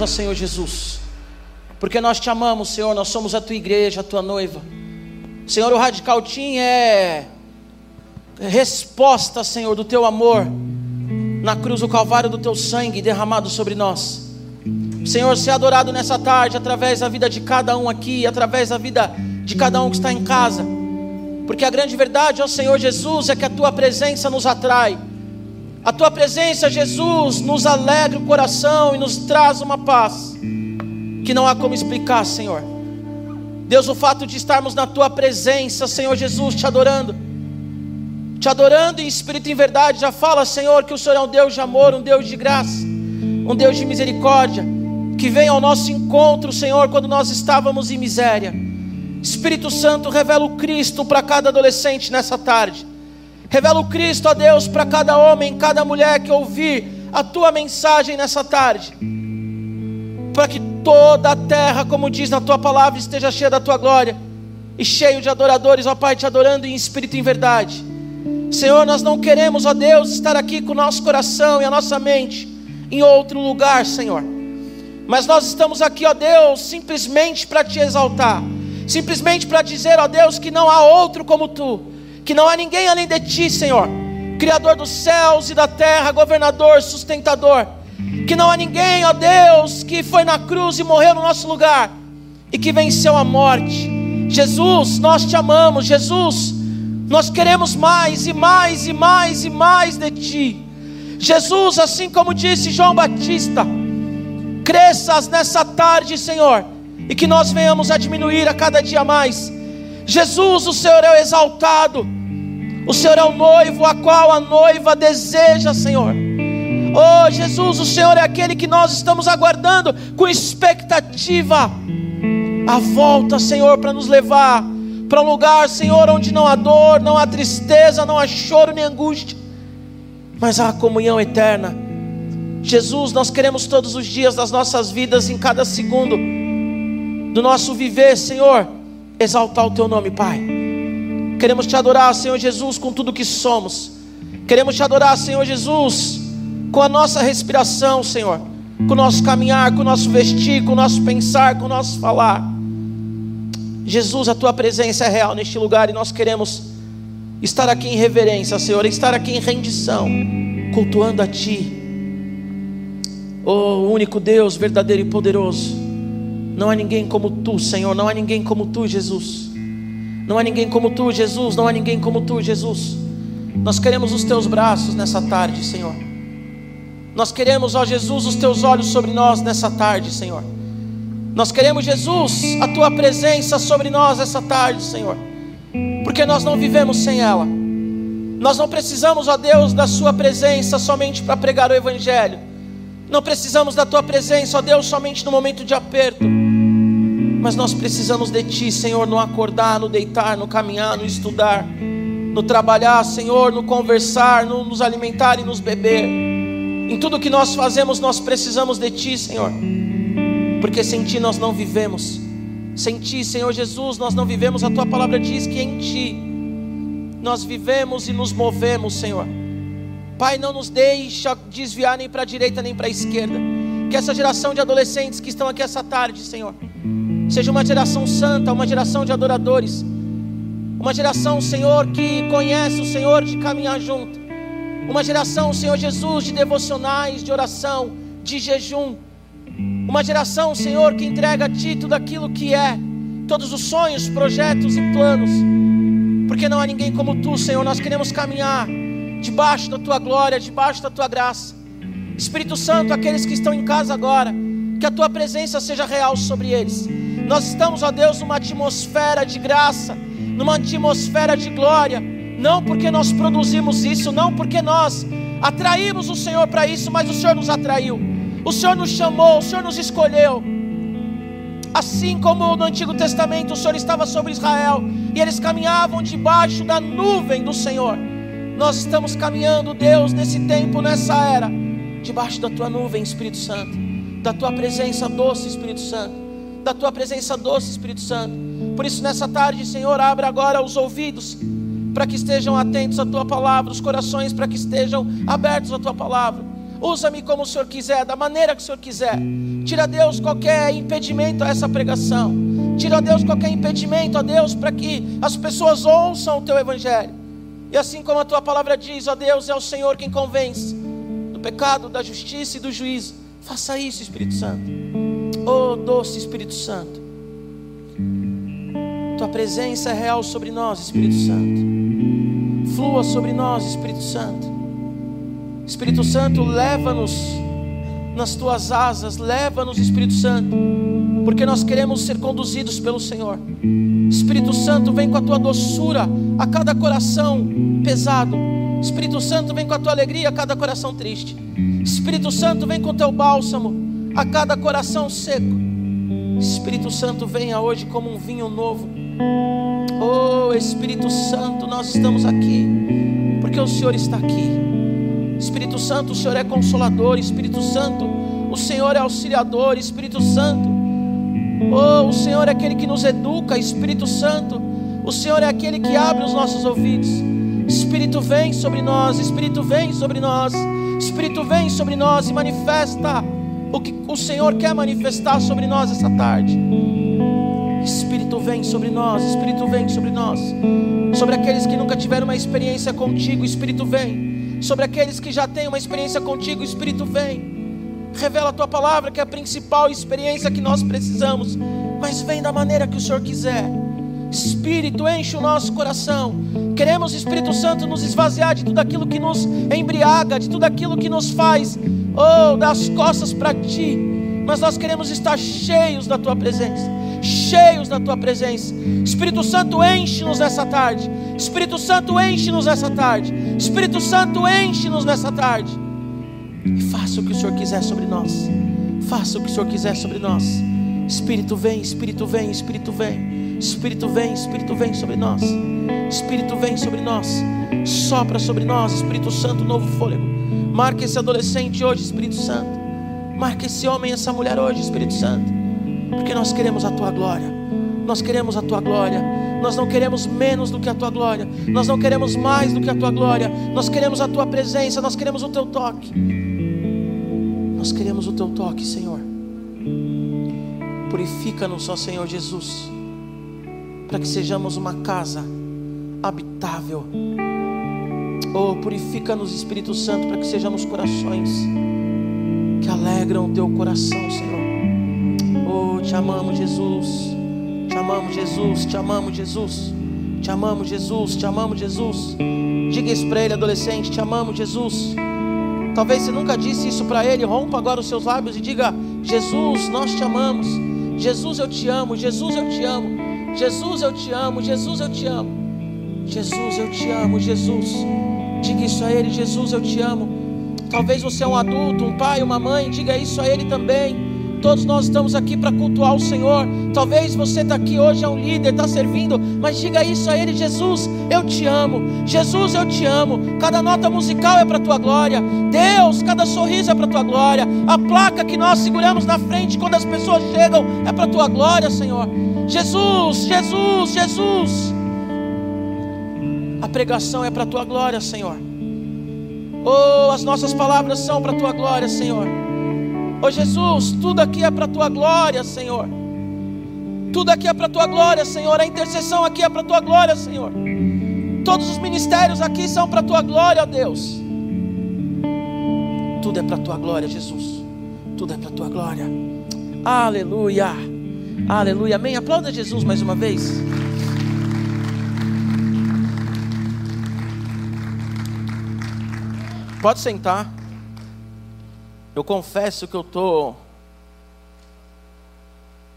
Ó Senhor Jesus, porque nós te amamos, Senhor, nós somos a tua igreja, a tua noiva. Senhor, o Radical Team é resposta, Senhor, do teu amor na cruz do Calvário do teu sangue derramado sobre nós. Senhor, ser adorado nessa tarde através da vida de cada um aqui, através da vida de cada um que está em casa. Porque a grande verdade, ó Senhor Jesus, é que a tua presença nos atrai. A tua presença, Jesus, nos alegra o coração e nos traz uma paz que não há como explicar, Senhor. Deus, o fato de estarmos na tua presença, Senhor Jesus, te adorando, te adorando em espírito e em verdade, já fala, Senhor, que o Senhor é um Deus de amor, um Deus de graça, um Deus de misericórdia, que vem ao nosso encontro, Senhor, quando nós estávamos em miséria. Espírito Santo, revela o Cristo para cada adolescente nessa tarde. Revela o Cristo a Deus para cada homem, cada mulher que ouvir a tua mensagem nessa tarde. Para que toda a terra, como diz na tua palavra, esteja cheia da tua glória e cheio de adoradores, ó Pai, te adorando em espírito e em verdade. Senhor, nós não queremos, ó Deus, estar aqui com o nosso coração e a nossa mente em outro lugar, Senhor. Mas nós estamos aqui, ó Deus, simplesmente para te exaltar, simplesmente para dizer, ó Deus, que não há outro como tu que não há ninguém além de ti, Senhor, Criador dos céus e da terra, governador, sustentador, que não há ninguém, ó Deus, que foi na cruz e morreu no nosso lugar e que venceu a morte. Jesus, nós te amamos, Jesus, nós queremos mais e mais e mais e mais de ti. Jesus, assim como disse João Batista, cresças nessa tarde, Senhor, e que nós venhamos a diminuir a cada dia mais. Jesus, o Senhor é o exaltado. O Senhor é o noivo a qual a noiva deseja, Senhor. Oh, Jesus, o Senhor é aquele que nós estamos aguardando com expectativa. A volta, Senhor, para nos levar para um lugar, Senhor, onde não há dor, não há tristeza, não há choro nem angústia, mas há comunhão eterna. Jesus, nós queremos todos os dias das nossas vidas, em cada segundo do nosso viver, Senhor, exaltar o Teu nome, Pai. Queremos te adorar, Senhor Jesus, com tudo que somos. Queremos te adorar, Senhor Jesus, com a nossa respiração, Senhor, com o nosso caminhar, com o nosso vestir, com o nosso pensar, com o nosso falar. Jesus, a tua presença é real neste lugar e nós queremos estar aqui em reverência, Senhor, estar aqui em rendição, cultuando a Ti, oh único Deus verdadeiro e poderoso. Não há ninguém como Tu, Senhor, não há ninguém como Tu, Jesus. Não há ninguém como tu, Jesus. Não há ninguém como tu, Jesus. Nós queremos os teus braços nessa tarde, Senhor. Nós queremos, ó Jesus, os teus olhos sobre nós nessa tarde, Senhor. Nós queremos, Jesus, a tua presença sobre nós essa tarde, Senhor. Porque nós não vivemos sem ela. Nós não precisamos, ó Deus, da Sua presença somente para pregar o Evangelho. Não precisamos da Tua presença, ó Deus, somente no momento de aperto. Mas nós precisamos de Ti, Senhor, no acordar, no deitar, no caminhar, no estudar, no trabalhar, Senhor, no conversar, no nos alimentar e nos beber. Em tudo que nós fazemos, nós precisamos de Ti, Senhor, porque sem Ti nós não vivemos. Sem Ti, Senhor Jesus, nós não vivemos. A Tua palavra diz que em Ti nós vivemos e nos movemos, Senhor. Pai, não nos deixa desviar nem para a direita nem para a esquerda. Que essa geração de adolescentes que estão aqui essa tarde, Senhor, Seja uma geração santa, uma geração de adoradores. Uma geração, Senhor, que conhece o Senhor de caminhar junto. Uma geração, Senhor Jesus, de devocionais, de oração, de jejum. Uma geração, Senhor, que entrega a Ti tudo aquilo que é, todos os sonhos, projetos e planos. Porque não há ninguém como Tu, Senhor. Nós queremos caminhar debaixo da Tua glória, debaixo da Tua graça. Espírito Santo, aqueles que estão em casa agora, que a Tua presença seja real sobre eles nós estamos, ó Deus, numa atmosfera de graça, numa atmosfera de glória, não porque nós produzimos isso, não porque nós atraímos o Senhor para isso, mas o Senhor nos atraiu, o Senhor nos chamou, o Senhor nos escolheu. Assim como no Antigo Testamento o Senhor estava sobre Israel e eles caminhavam debaixo da nuvem do Senhor, nós estamos caminhando, Deus, nesse tempo, nessa era, debaixo da tua nuvem, Espírito Santo, da tua presença doce, Espírito Santo da tua presença doce, Espírito Santo. Por isso, nessa tarde, Senhor, abre agora os ouvidos para que estejam atentos à tua palavra, os corações para que estejam abertos à tua palavra. Usa-me como o Senhor quiser, da maneira que o Senhor quiser. Tira, Deus, qualquer impedimento a essa pregação. Tira, Deus, qualquer impedimento, ó Deus, para que as pessoas ouçam o teu evangelho. E assim como a tua palavra diz, ó Deus, é o Senhor quem convence do pecado, da justiça e do juízo. Faça isso, Espírito Santo. Oh, doce Espírito Santo. Tua presença é real sobre nós, Espírito Santo. Flua sobre nós, Espírito Santo. Espírito Santo, leva-nos nas tuas asas, leva-nos, Espírito Santo, porque nós queremos ser conduzidos pelo Senhor. Espírito Santo, vem com a tua doçura a cada coração pesado. Espírito Santo, vem com a tua alegria a cada coração triste. Espírito Santo, vem com o teu bálsamo a cada coração seco. Espírito Santo, venha hoje como um vinho novo Oh Espírito Santo, nós estamos aqui, porque o Senhor está aqui. Espírito Santo, o Senhor é consolador. Espírito Santo, o Senhor é auxiliador. Espírito Santo, oh, o Senhor é aquele que nos educa. Espírito Santo, o Senhor é aquele que abre os nossos ouvidos. Espírito vem sobre nós, Espírito vem sobre nós, Espírito vem sobre nós e manifesta o que o Senhor quer manifestar sobre nós essa tarde. Espírito vem sobre nós, Espírito vem sobre nós. Sobre aqueles que nunca tiveram uma experiência contigo, Espírito vem. Sobre aqueles que já têm uma experiência contigo, Espírito vem. Revela a tua palavra, que é a principal experiência que nós precisamos, mas vem da maneira que o Senhor quiser. Espírito, enche o nosso coração. Queremos, Espírito Santo, nos esvaziar de tudo aquilo que nos embriaga, de tudo aquilo que nos faz, oh, das costas para ti. Mas nós queremos estar cheios da tua presença cheios da tua presença. Espírito Santo, enche-nos nessa tarde. Espírito Santo, enche-nos nessa tarde. Espírito Santo, enche-nos nessa tarde. E faça o que o Senhor quiser sobre nós. Faça o que o Senhor quiser sobre nós. Espírito vem, Espírito vem, Espírito vem. Espírito vem, Espírito vem sobre nós. Espírito vem sobre nós. Sopra sobre nós, Espírito Santo, novo fôlego. Marque esse adolescente hoje, Espírito Santo. Marque esse homem, essa mulher hoje, Espírito Santo porque nós queremos a tua glória. Nós queremos a tua glória. Nós não queremos menos do que a tua glória. Nós não queremos mais do que a tua glória. Nós queremos a tua presença. Nós queremos o teu toque. Nós queremos o teu toque, Senhor. Purifica-nos, ó Senhor Jesus, para que sejamos uma casa habitável. Oh, purifica-nos, Espírito Santo, para que sejamos corações que alegram o teu coração, Senhor. Oh, te amamos, Jesus. Te amamos, Jesus. Te amamos, Jesus. Te amamos, Jesus. Te amamos, Jesus. Diga isso para ele, adolescente. Te amamos, Jesus. Talvez você nunca disse isso para ele. Rompa agora os seus lábios e diga: Jesus, nós te amamos. Jesus, eu te amo. Jesus, eu te amo. Jesus, eu te amo. Jesus, eu te amo. Jesus, eu te amo. Jesus, diga isso a ele. Jesus, eu te amo. Talvez você é um adulto, um pai, uma mãe. Diga isso a ele também. Todos nós estamos aqui para cultuar o Senhor. Talvez você está aqui hoje, é um líder, está servindo, mas diga isso a Ele: Jesus, eu te amo. Jesus, eu te amo. Cada nota musical é para a tua glória. Deus, cada sorriso é para a tua glória. A placa que nós seguramos na frente quando as pessoas chegam é para a tua glória, Senhor. Jesus, Jesus, Jesus. A pregação é para a tua glória, Senhor. Oh, as nossas palavras são para a tua glória, Senhor. Oh Jesus, tudo aqui é para a tua glória, Senhor. Tudo aqui é para a tua glória, Senhor. A intercessão aqui é para a tua glória, Senhor. Todos os ministérios aqui são para a tua glória, Deus. Tudo é para a tua glória, Jesus. Tudo é para a tua glória. Aleluia. Aleluia. Amém. Aplauda Jesus mais uma vez. Pode sentar. Eu confesso que eu estou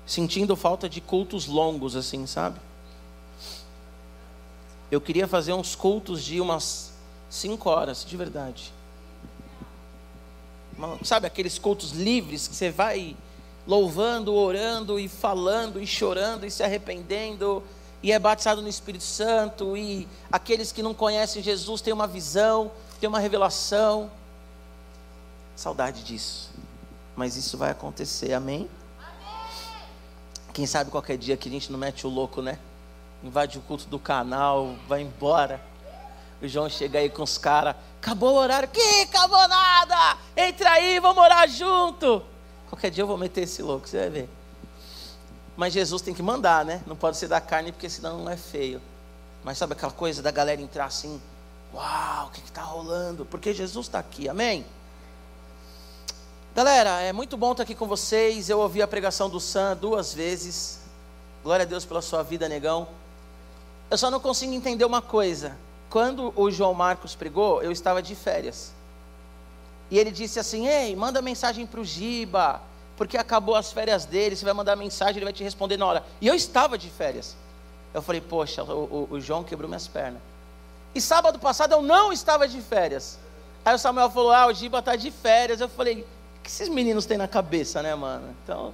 sentindo falta de cultos longos, assim, sabe? Eu queria fazer uns cultos de umas cinco horas, de verdade. Sabe aqueles cultos livres que você vai louvando, orando e falando e chorando e se arrependendo e é batizado no Espírito Santo e aqueles que não conhecem Jesus têm uma visão, têm uma revelação. Saudade disso. Mas isso vai acontecer, amém? Quem sabe qualquer dia que a gente não mete o louco, né? Invade o culto do canal, vai embora. O João chega aí com os caras, acabou o horário, que acabou nada! Entra aí, vamos morar junto. Qualquer dia eu vou meter esse louco, você vai ver. Mas Jesus tem que mandar, né? Não pode ser da carne, porque senão não é feio. Mas sabe aquela coisa da galera entrar assim? Uau, o que está rolando? Porque Jesus está aqui, amém? Galera, é muito bom estar aqui com vocês. Eu ouvi a pregação do Sam duas vezes. Glória a Deus pela sua vida, negão. Eu só não consigo entender uma coisa. Quando o João Marcos pregou, eu estava de férias. E ele disse assim: Ei, manda mensagem para o Giba, porque acabou as férias dele. Você vai mandar mensagem, ele vai te responder na hora. E eu estava de férias. Eu falei: Poxa, o, o, o João quebrou minhas pernas. E sábado passado eu não estava de férias. Aí o Samuel falou: Ah, o Giba está de férias. Eu falei: O que esses meninos têm na cabeça, né, mano? Então,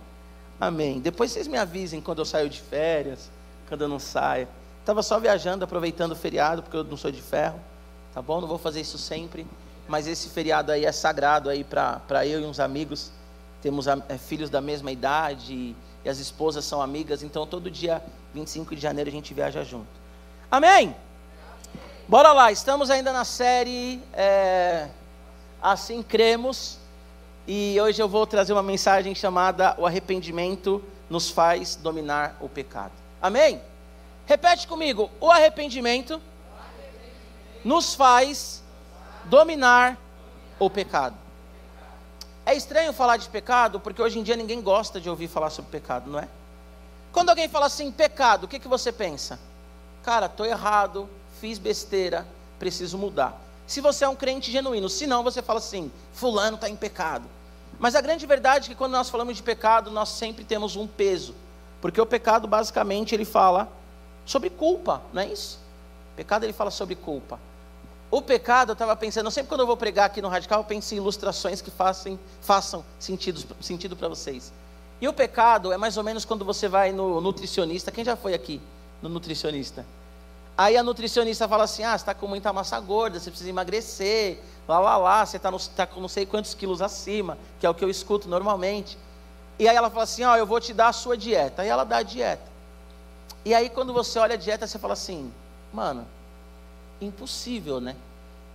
amém. Depois vocês me avisem quando eu saio de férias, quando eu não saio. Estava só viajando, aproveitando o feriado, porque eu não sou de ferro. Tá bom? Não vou fazer isso sempre mas esse feriado aí é sagrado aí para eu e uns amigos. Temos é, filhos da mesma idade e, e, as esposas são amigas, então todo dia 25 de janeiro a gente viaja junto. Amém? Bora lá, estamos ainda na série é, Assim Cremos e hoje eu vou trazer uma mensagem chamada O arrependimento nos faz dominar o pecado. Amém? Repete comigo: o arrependimento nos faz dominar o pecado. É estranho falar de pecado, porque hoje em dia ninguém gosta de ouvir falar sobre pecado, não é? Quando alguém fala assim, pecado, o que, que você pensa? Cara, estou errado, fiz besteira, preciso mudar. Se você é um crente genuíno, se não, você fala assim, fulano está em pecado. Mas a grande verdade é que quando nós falamos de pecado, nós sempre temos um peso. Porque o pecado, basicamente, ele fala sobre culpa, não é isso? O pecado, ele fala sobre culpa. O pecado, eu estava pensando, sempre quando eu vou pregar aqui no Radical, eu penso em ilustrações que façam, façam sentido, sentido para vocês. E o pecado é mais ou menos quando você vai no nutricionista. Quem já foi aqui no nutricionista? Aí a nutricionista fala assim: ah, você está com muita massa gorda, você precisa emagrecer, lá, lá, lá, você está tá com não sei quantos quilos acima, que é o que eu escuto normalmente. E aí ela fala assim: ó, oh, eu vou te dar a sua dieta. Aí ela dá a dieta. E aí quando você olha a dieta, você fala assim: mano, impossível, né?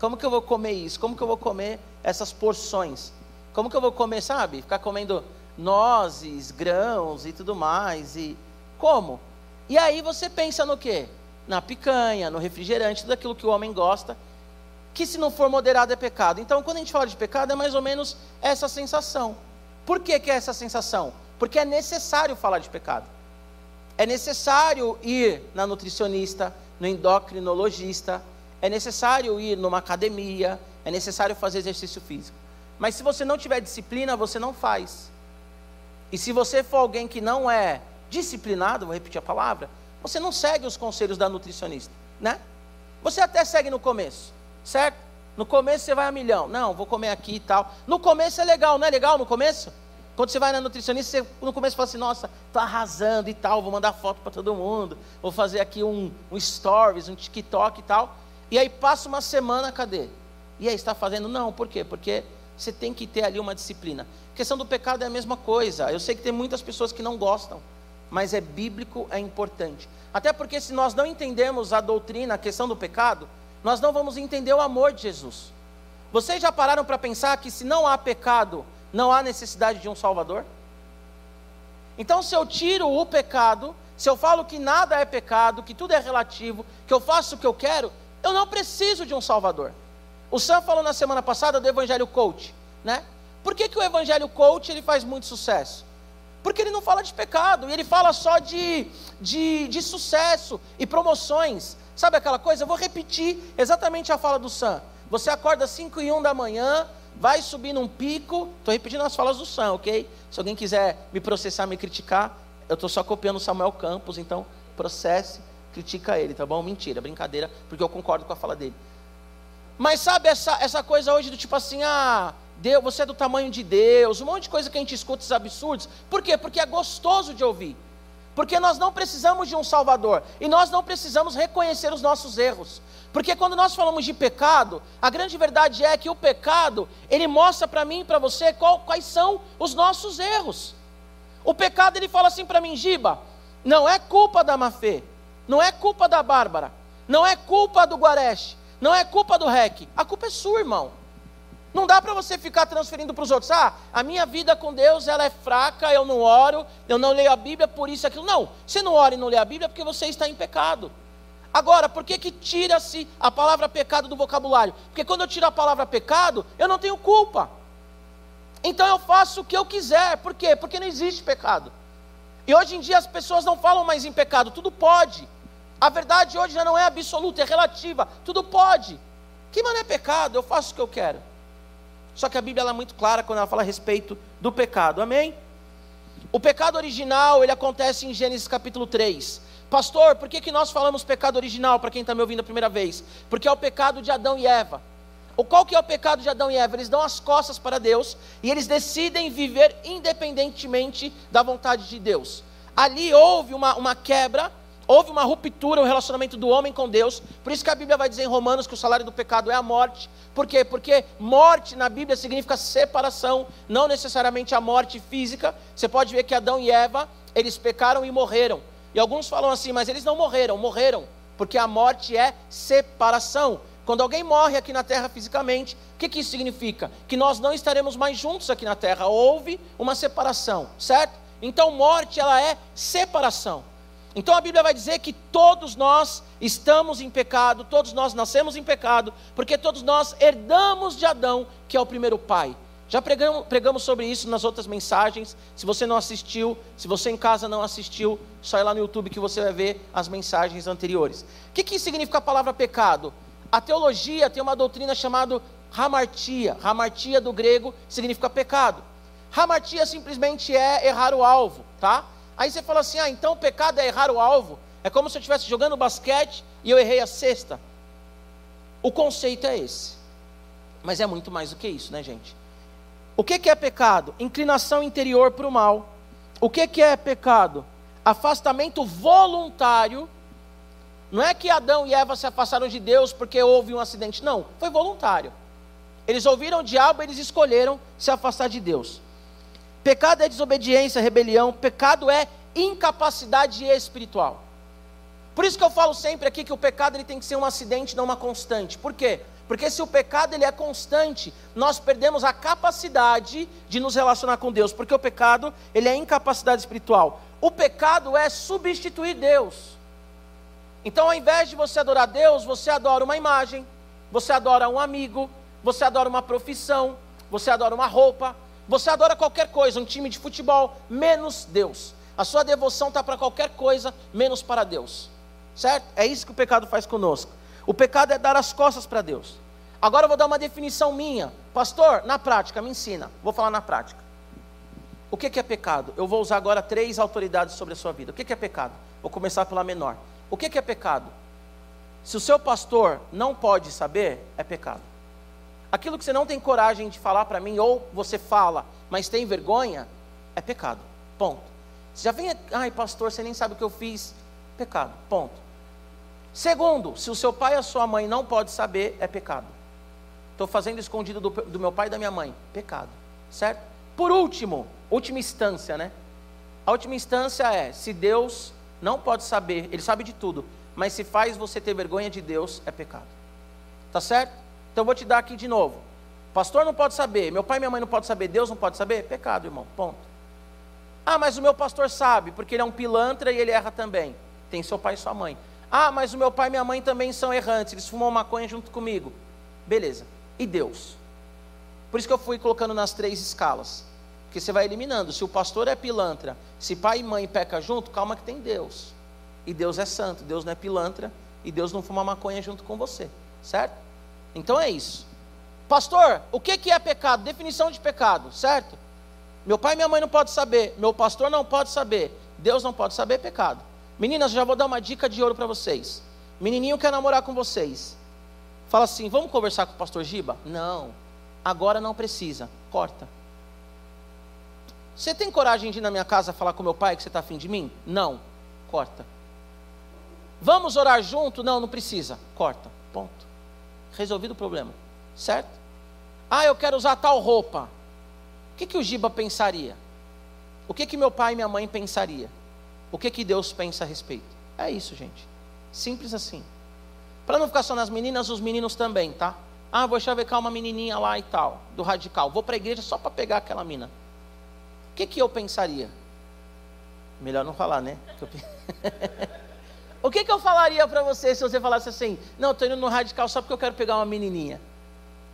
Como que eu vou comer isso? Como que eu vou comer essas porções? Como que eu vou comer, sabe? Ficar comendo nozes, grãos e tudo mais. E como? E aí você pensa no quê? Na picanha, no refrigerante, tudo aquilo que o homem gosta, que se não for moderado é pecado. Então, quando a gente fala de pecado, é mais ou menos essa sensação. Por que, que é essa sensação? Porque é necessário falar de pecado. É necessário ir na nutricionista, no endocrinologista, é necessário ir numa academia, é necessário fazer exercício físico. Mas se você não tiver disciplina, você não faz. E se você for alguém que não é disciplinado, vou repetir a palavra, você não segue os conselhos da nutricionista, né? Você até segue no começo, certo? No começo você vai a milhão. Não, vou comer aqui e tal. No começo é legal, não é legal no começo? Quando você vai na nutricionista, você no começo fala assim, nossa, tô arrasando e tal, vou mandar foto para todo mundo, vou fazer aqui um, um stories, um TikTok e tal. E aí passa uma semana, cadê? E aí está fazendo? Não, por quê? Porque você tem que ter ali uma disciplina. A questão do pecado é a mesma coisa. Eu sei que tem muitas pessoas que não gostam, mas é bíblico, é importante. Até porque se nós não entendemos a doutrina, a questão do pecado, nós não vamos entender o amor de Jesus. Vocês já pararam para pensar que se não há pecado, não há necessidade de um Salvador? Então, se eu tiro o pecado, se eu falo que nada é pecado, que tudo é relativo, que eu faço o que eu quero, eu não preciso de um Salvador. O Sam falou na semana passada do Evangelho Coach, né? Por que, que o Evangelho Coach ele faz muito sucesso? Porque ele não fala de pecado, ele fala só de, de, de sucesso e promoções. Sabe aquela coisa? Eu vou repetir exatamente a fala do Sam. Você acorda às 5 e 1 da manhã, vai subir num pico. Estou repetindo as falas do Sam, ok? Se alguém quiser me processar, me criticar, eu estou só copiando o Samuel Campos, então processe critica ele, tá bom? Mentira, brincadeira, porque eu concordo com a fala dele. Mas sabe essa, essa coisa hoje do tipo assim, ah, Deus, você é do tamanho de Deus, um monte de coisa que a gente escuta, esses absurdos. Por quê? Porque é gostoso de ouvir. Porque nós não precisamos de um Salvador. E nós não precisamos reconhecer os nossos erros. Porque quando nós falamos de pecado, a grande verdade é que o pecado, ele mostra para mim e para você qual, quais são os nossos erros. O pecado, ele fala assim para mim, Giba, não é culpa da má fé, não é culpa da Bárbara. Não é culpa do Guareste. Não é culpa do REC. A culpa é sua, irmão. Não dá para você ficar transferindo para os outros. Ah, a minha vida com Deus ela é fraca, eu não oro, eu não leio a Bíblia, por isso aquilo. Não, você não ora e não lê a Bíblia porque você está em pecado. Agora, por que, que tira-se a palavra pecado do vocabulário? Porque quando eu tiro a palavra pecado, eu não tenho culpa. Então eu faço o que eu quiser. Por quê? Porque não existe pecado. E hoje em dia as pessoas não falam mais em pecado, tudo pode. A verdade hoje já não é absoluta, é relativa, tudo pode. Que mano é pecado? Eu faço o que eu quero. Só que a Bíblia é muito clara quando ela fala a respeito do pecado. Amém? O pecado original, ele acontece em Gênesis capítulo 3. Pastor, por que, que nós falamos pecado original, para quem está me ouvindo a primeira vez? Porque é o pecado de Adão e Eva. O qual que é o pecado de Adão e Eva? Eles dão as costas para Deus e eles decidem viver independentemente da vontade de Deus. Ali houve uma, uma quebra Houve uma ruptura no relacionamento do homem com Deus. Por isso que a Bíblia vai dizer em Romanos que o salário do pecado é a morte. Por quê? Porque morte na Bíblia significa separação, não necessariamente a morte física. Você pode ver que Adão e Eva, eles pecaram e morreram. E alguns falam assim, mas eles não morreram, morreram, porque a morte é separação. Quando alguém morre aqui na terra fisicamente, o que, que isso significa? Que nós não estaremos mais juntos aqui na terra. Houve uma separação, certo? Então, morte, ela é separação. Então a Bíblia vai dizer que todos nós estamos em pecado, todos nós nascemos em pecado, porque todos nós herdamos de Adão, que é o primeiro pai. Já pregamos, pregamos, sobre isso nas outras mensagens. Se você não assistiu, se você em casa não assistiu, só ir lá no YouTube que você vai ver as mensagens anteriores. O que, que significa a palavra pecado? A teologia tem uma doutrina chamada hamartia. Hamartia do grego significa pecado. Hamartia simplesmente é errar o alvo, tá? Aí você fala assim: ah, então o pecado é errar o alvo. É como se eu estivesse jogando basquete e eu errei a cesta. O conceito é esse. Mas é muito mais do que isso, né, gente? O que, que é pecado? Inclinação interior para o mal. O que, que é pecado? Afastamento voluntário. Não é que Adão e Eva se afastaram de Deus porque houve um acidente. Não, foi voluntário. Eles ouviram o diabo, eles escolheram se afastar de Deus. Pecado é desobediência, rebelião, pecado é incapacidade espiritual. Por isso que eu falo sempre aqui que o pecado ele tem que ser um acidente, não uma constante. Por quê? Porque se o pecado ele é constante, nós perdemos a capacidade de nos relacionar com Deus, porque o pecado ele é incapacidade espiritual. O pecado é substituir Deus. Então, ao invés de você adorar Deus, você adora uma imagem, você adora um amigo, você adora uma profissão, você adora uma roupa, você adora qualquer coisa, um time de futebol, menos Deus. A sua devoção está para qualquer coisa, menos para Deus. Certo? É isso que o pecado faz conosco. O pecado é dar as costas para Deus. Agora eu vou dar uma definição minha. Pastor, na prática, me ensina. Vou falar na prática. O que, é pecado? Eu vou usar agora três autoridades sobre a sua vida. O que, é pecado? Vou começar pela menor. O que é pecado? Se o seu pastor não pode saber, é pecado. Aquilo que você não tem coragem de falar para mim, ou você fala, mas tem vergonha, é pecado. Ponto. Você já vem, ai pastor, você nem sabe o que eu fiz. Pecado. Ponto. Segundo, se o seu pai e a sua mãe não pode saber, é pecado. Estou fazendo escondido do, do meu pai e da minha mãe. Pecado. Certo? Por último, última instância, né? A última instância é: se Deus não pode saber, Ele sabe de tudo, mas se faz você ter vergonha de Deus, é pecado. Tá certo? Então vou te dar aqui de novo. Pastor não pode saber, meu pai e minha mãe não podem saber, Deus não pode saber? Pecado, irmão. Ponto. Ah, mas o meu pastor sabe, porque ele é um pilantra e ele erra também. Tem seu pai e sua mãe. Ah, mas o meu pai e minha mãe também são errantes, eles fumam maconha junto comigo. Beleza. E Deus? Por isso que eu fui colocando nas três escalas. Porque você vai eliminando. Se o pastor é pilantra, se pai e mãe peca junto, calma que tem Deus. E Deus é santo, Deus não é pilantra e Deus não fuma maconha junto com você. Certo? Então é isso. Pastor, o que é pecado? Definição de pecado, certo? Meu pai e minha mãe não podem saber, meu pastor não pode saber, Deus não pode saber, pecado. Meninas, já vou dar uma dica de ouro para vocês. Menininho quer namorar com vocês. Fala assim: vamos conversar com o pastor Giba? Não, agora não precisa, corta. Você tem coragem de ir na minha casa falar com meu pai que você está afim de mim? Não, corta. Vamos orar junto? Não, não precisa, corta, ponto resolvido o problema, certo? Ah, eu quero usar tal roupa. O que, que o Giba pensaria? O que, que meu pai e minha mãe pensaria? O que, que Deus pensa a respeito? É isso, gente. Simples assim. Para não ficar só nas meninas, os meninos também, tá? Ah, vou chavecar uma menininha lá e tal, do radical. Vou para a igreja só para pegar aquela mina. O que, que eu pensaria? Melhor não falar, né? o que, que eu falaria para você se você falasse assim: Não, estou indo no radical só porque eu quero pegar uma menininha?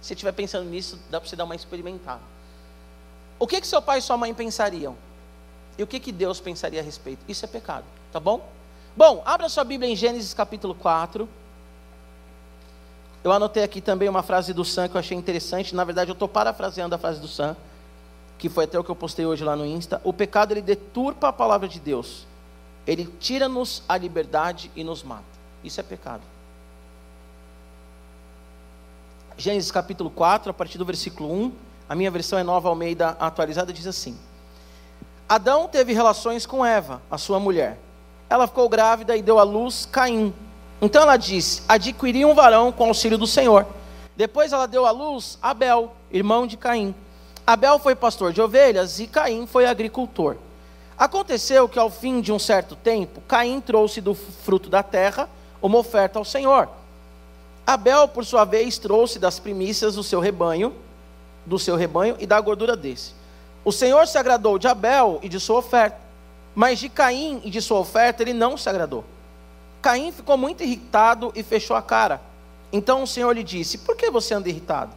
Se estiver pensando nisso, dá para você dar uma experimentada. O que, que seu pai e sua mãe pensariam? E o que, que Deus pensaria a respeito? Isso é pecado, tá bom? Bom, abra sua Bíblia em Gênesis capítulo 4. Eu anotei aqui também uma frase do Sam que eu achei interessante. Na verdade, eu estou parafraseando a frase do Sam, que foi até o que eu postei hoje lá no Insta. O pecado ele deturpa a palavra de Deus. Ele tira-nos a liberdade e nos mata. Isso é pecado. Gênesis capítulo 4, a partir do versículo 1. A minha versão é nova Almeida atualizada, diz assim: Adão teve relações com Eva, a sua mulher. Ela ficou grávida e deu à luz Caim então ela disse: Adquiri um varão com auxílio do Senhor. Depois ela deu à luz Abel, irmão de Caim. Abel foi pastor de ovelhas e Caim foi agricultor. Aconteceu que ao fim de um certo tempo, Caim trouxe do fruto da terra uma oferta ao Senhor. Abel, por sua vez, trouxe das primícias do seu rebanho, do seu rebanho e da gordura desse. O Senhor se agradou de Abel e de sua oferta, mas de Caim e de sua oferta ele não se agradou. Caim ficou muito irritado e fechou a cara. Então o Senhor lhe disse: Por que você anda irritado?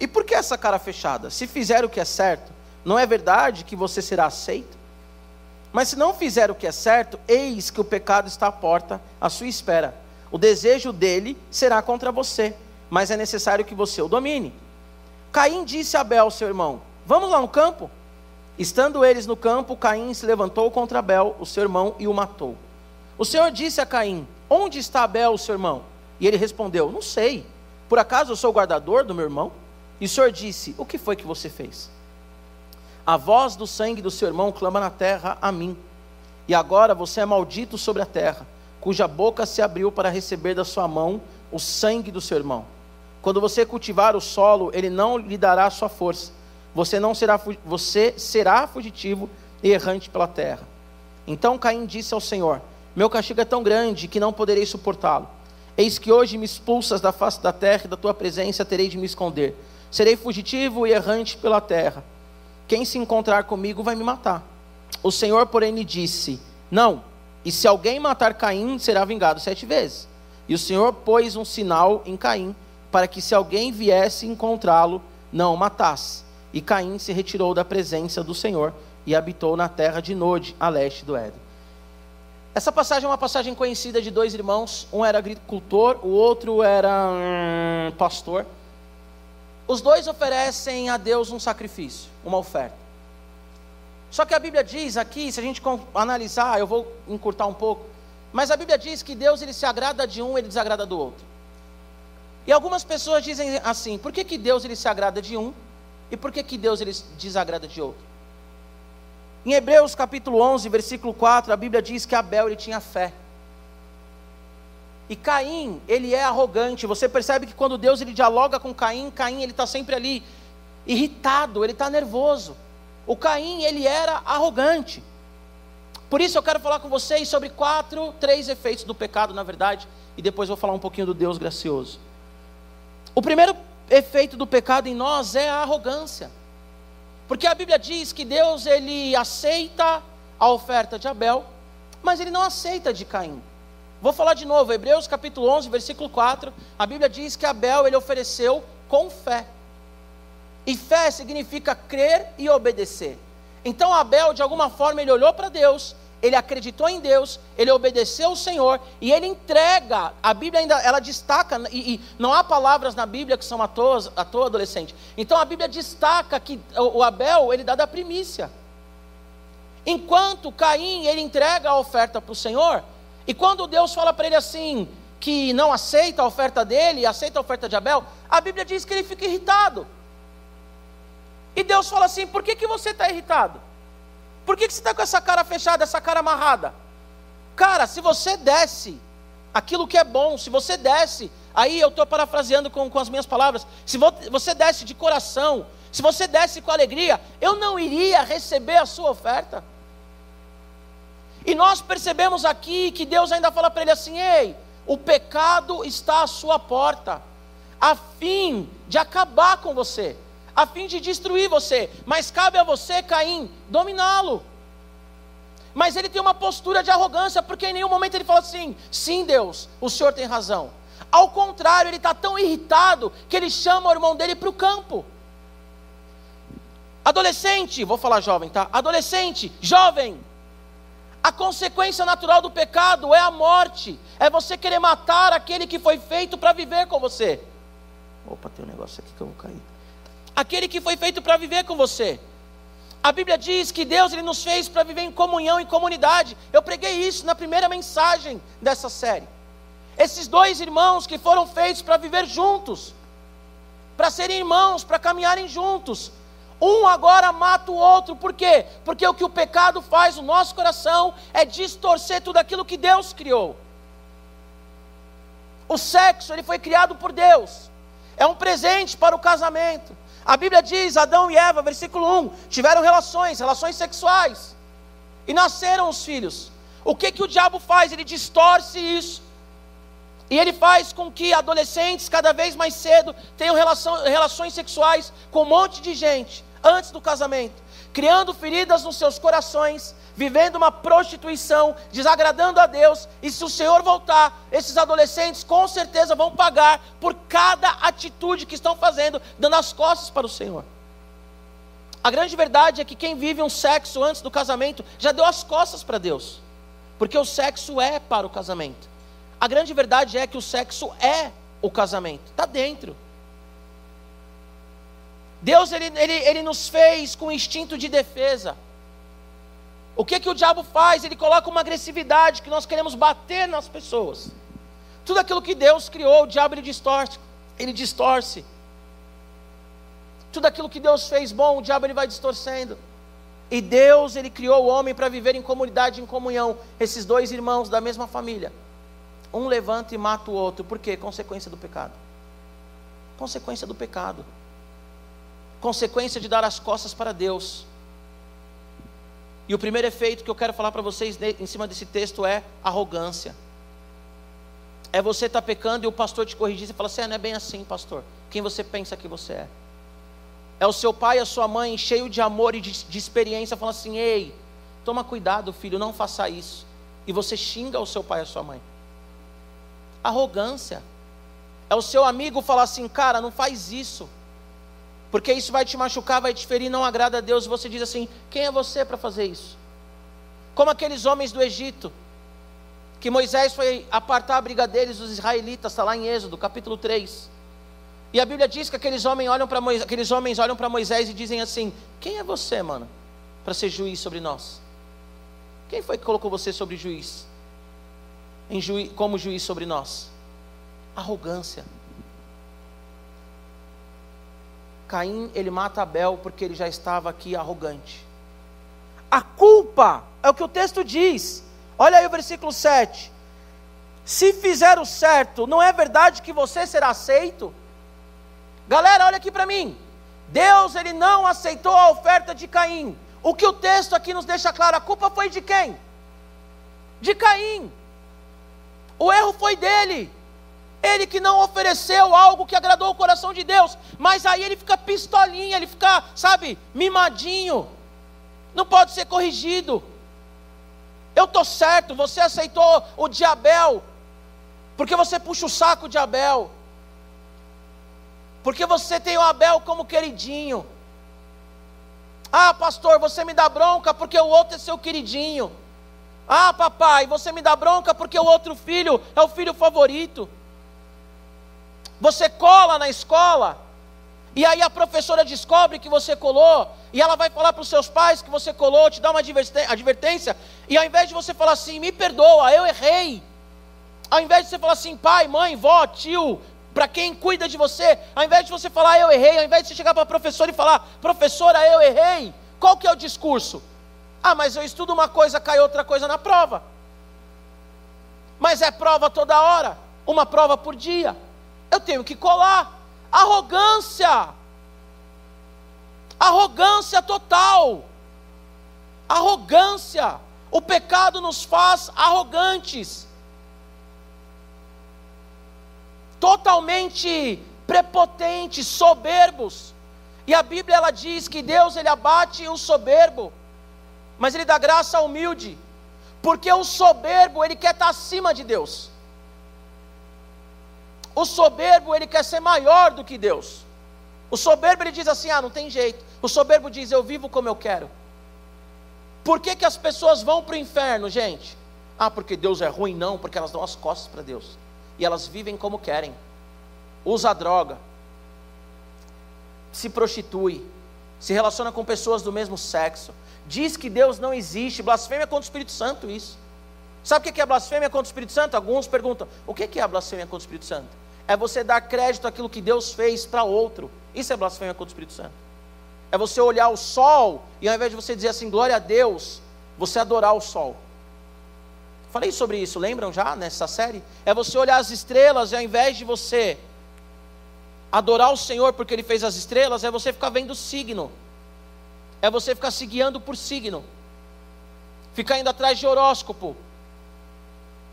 E por que essa cara fechada? Se fizer o que é certo, não é verdade que você será aceito? Mas se não fizer o que é certo, eis que o pecado está à porta, à sua espera. O desejo dele será contra você, mas é necessário que você o domine. Caim disse a Abel, seu irmão: Vamos lá no campo? Estando eles no campo, Caim se levantou contra Abel, o seu irmão, e o matou. O Senhor disse a Caim: Onde está Abel, seu irmão? E ele respondeu: Não sei. Por acaso eu sou o guardador do meu irmão? E o Senhor disse: O que foi que você fez? A voz do sangue do seu irmão clama na terra a mim. E agora você é maldito sobre a terra, cuja boca se abriu para receber da sua mão o sangue do seu irmão. Quando você cultivar o solo, ele não lhe dará sua força. Você não será você será fugitivo e errante pela terra. Então Caim disse ao Senhor: meu castigo é tão grande que não poderei suportá-lo. Eis que hoje me expulsas da face da terra e da tua presença terei de me esconder. Serei fugitivo e errante pela terra. Quem se encontrar comigo vai me matar. O Senhor, porém, lhe disse: Não, e se alguém matar Caim, será vingado sete vezes. E o Senhor pôs um sinal em Caim, para que se alguém viesse encontrá-lo, não o matasse. E Caim se retirou da presença do Senhor e habitou na terra de Nod, a leste do Éden. Essa passagem é uma passagem conhecida de dois irmãos, um era agricultor, o outro era hum, pastor. Os dois oferecem a Deus um sacrifício, uma oferta. Só que a Bíblia diz aqui, se a gente analisar, eu vou encurtar um pouco, mas a Bíblia diz que Deus ele se agrada de um, ele desagrada do outro. E algumas pessoas dizem assim: por que, que Deus ele se agrada de um e por que, que Deus ele desagrada de outro? Em Hebreus capítulo 11, versículo 4, a Bíblia diz que Abel ele tinha fé. E Caim, ele é arrogante. Você percebe que quando Deus ele dialoga com Caim, Caim ele está sempre ali irritado, ele está nervoso. O Caim ele era arrogante. Por isso eu quero falar com vocês sobre quatro, três efeitos do pecado, na verdade, e depois vou falar um pouquinho do Deus gracioso. O primeiro efeito do pecado em nós é a arrogância. Porque a Bíblia diz que Deus ele aceita a oferta de Abel, mas ele não aceita de Caim. Vou falar de novo, Hebreus capítulo 11, versículo 4, a Bíblia diz que Abel ele ofereceu com fé. E fé significa crer e obedecer. Então Abel, de alguma forma, ele olhou para Deus ele acreditou em Deus, ele obedeceu o Senhor e ele entrega. A Bíblia ainda ela destaca, e, e não há palavras na Bíblia que são à toa, à toa adolescente. Então a Bíblia destaca que o, o Abel ele dá da primícia. Enquanto Caim ele entrega a oferta para o Senhor, e quando Deus fala para ele assim, que não aceita a oferta dele, aceita a oferta de Abel, a Bíblia diz que ele fica irritado. E Deus fala assim: por que, que você está irritado? Por que, que você está com essa cara fechada, essa cara amarrada? Cara, se você desce aquilo que é bom, se você desce, aí eu estou parafraseando com, com as minhas palavras, se você desce de coração, se você desce com alegria, eu não iria receber a sua oferta. E nós percebemos aqui que Deus ainda fala para ele assim: ei, o pecado está à sua porta. a fim de acabar com você, a fim de destruir você. Mas cabe a você, Caim, dominá-lo. Mas ele tem uma postura de arrogância, porque em nenhum momento ele fala assim: sim, Deus, o senhor tem razão. Ao contrário, ele está tão irritado que ele chama o irmão dele para o campo. Adolescente, vou falar jovem, tá? Adolescente, jovem. A consequência natural do pecado é a morte, é você querer matar aquele que foi feito para viver com você. Opa, tem um negócio aqui que eu vou cair. Aquele que foi feito para viver com você. A Bíblia diz que Deus ele nos fez para viver em comunhão, em comunidade. Eu preguei isso na primeira mensagem dessa série. Esses dois irmãos que foram feitos para viver juntos, para serem irmãos, para caminharem juntos. Um agora mata o outro, por quê? Porque o que o pecado faz no nosso coração é distorcer tudo aquilo que Deus criou. O sexo, ele foi criado por Deus, é um presente para o casamento. A Bíblia diz: Adão e Eva, versículo 1, tiveram relações, relações sexuais, e nasceram os filhos. O que, que o diabo faz? Ele distorce isso. E ele faz com que adolescentes, cada vez mais cedo, tenham relação, relações sexuais com um monte de gente, antes do casamento, criando feridas nos seus corações, vivendo uma prostituição, desagradando a Deus, e se o Senhor voltar, esses adolescentes com certeza vão pagar por cada atitude que estão fazendo, dando as costas para o Senhor. A grande verdade é que quem vive um sexo antes do casamento já deu as costas para Deus, porque o sexo é para o casamento. A grande verdade é que o sexo é o casamento, está dentro. Deus ele, ele, ele nos fez com instinto de defesa. O que que o diabo faz? Ele coloca uma agressividade que nós queremos bater nas pessoas. Tudo aquilo que Deus criou, o diabo ele distorce, ele distorce. Tudo aquilo que Deus fez bom, o diabo ele vai distorcendo. E Deus ele criou o homem para viver em comunidade, em comunhão. Esses dois irmãos da mesma família. Um levanta e mata o outro. Por quê? Consequência do pecado. Consequência do pecado. Consequência de dar as costas para Deus. E o primeiro efeito que eu quero falar para vocês em cima desse texto é arrogância. É você estar tá pecando e o pastor te corrigir e falar assim: é, não é bem assim, pastor. Quem você pensa que você é? É o seu pai e a sua mãe, cheio de amor e de, de experiência, falando assim: ei, toma cuidado, filho, não faça isso. E você xinga o seu pai e a sua mãe. Arrogância. É o seu amigo falar assim: cara, não faz isso porque isso vai te machucar, vai te ferir, não agrada a Deus. Você diz assim: quem é você para fazer isso? Como aqueles homens do Egito, que Moisés foi apartar a briga deles, os israelitas, está lá em Êxodo, capítulo 3. E a Bíblia diz que aqueles homens olham para Moisés, aqueles homens olham para Moisés e dizem assim: Quem é você, mano, para ser juiz sobre nós? Quem foi que colocou você sobre juiz? Em juiz, como juiz sobre nós? Arrogância. Caim, ele mata Abel porque ele já estava aqui arrogante. A culpa, é o que o texto diz. Olha aí o versículo 7. Se fizer o certo, não é verdade que você será aceito? Galera, olha aqui para mim. Deus ele não aceitou a oferta de Caim. O que o texto aqui nos deixa claro, a culpa foi de quem? De Caim. O erro foi dele. Ele que não ofereceu algo que agradou o coração de Deus, mas aí ele fica pistolinha, ele fica, sabe, mimadinho. Não pode ser corrigido. Eu estou certo, você aceitou o de Abel, porque você puxa o saco de Abel, porque você tem o Abel como queridinho. Ah, pastor, você me dá bronca porque o outro é seu queridinho. Ah, papai, você me dá bronca porque o outro filho é o filho favorito. Você cola na escola, e aí a professora descobre que você colou, e ela vai falar para os seus pais que você colou, te dá uma advertência, e ao invés de você falar assim, me perdoa, eu errei, ao invés de você falar assim, pai, mãe, vó, tio, para quem cuida de você, ao invés de você falar eu errei, ao invés de você chegar para a professora e falar, professora, eu errei, qual que é o discurso? Ah, mas eu estudo uma coisa, cai outra coisa na prova. Mas é prova toda hora, uma prova por dia eu tenho que colar. Arrogância. Arrogância total. Arrogância. O pecado nos faz arrogantes. Totalmente prepotentes, soberbos. E a Bíblia ela diz que Deus ele abate o soberbo, mas ele dá graça ao humilde. Porque o soberbo ele quer estar acima de Deus. O soberbo ele quer ser maior do que Deus. O soberbo ele diz assim: "Ah, não tem jeito". O soberbo diz: "Eu vivo como eu quero". Por que, que as pessoas vão para o inferno, gente? Ah, porque Deus é ruim? Não, porque elas dão as costas para Deus. E elas vivem como querem. Usa droga. Se prostitui. Se relaciona com pessoas do mesmo sexo. Diz que Deus não existe. Blasfêmia contra o Espírito Santo, isso. Sabe o que é blasfêmia contra o Espírito Santo? Alguns perguntam: o que é a blasfêmia contra o Espírito Santo? É você dar crédito àquilo que Deus fez para outro. Isso é blasfêmia contra o Espírito Santo. É você olhar o sol e ao invés de você dizer assim, glória a Deus, você adorar o sol. Falei sobre isso, lembram já nessa série? É você olhar as estrelas e ao invés de você adorar o Senhor porque Ele fez as estrelas, é você ficar vendo signo. É você ficar se guiando por signo. Ficar indo atrás de horóscopo.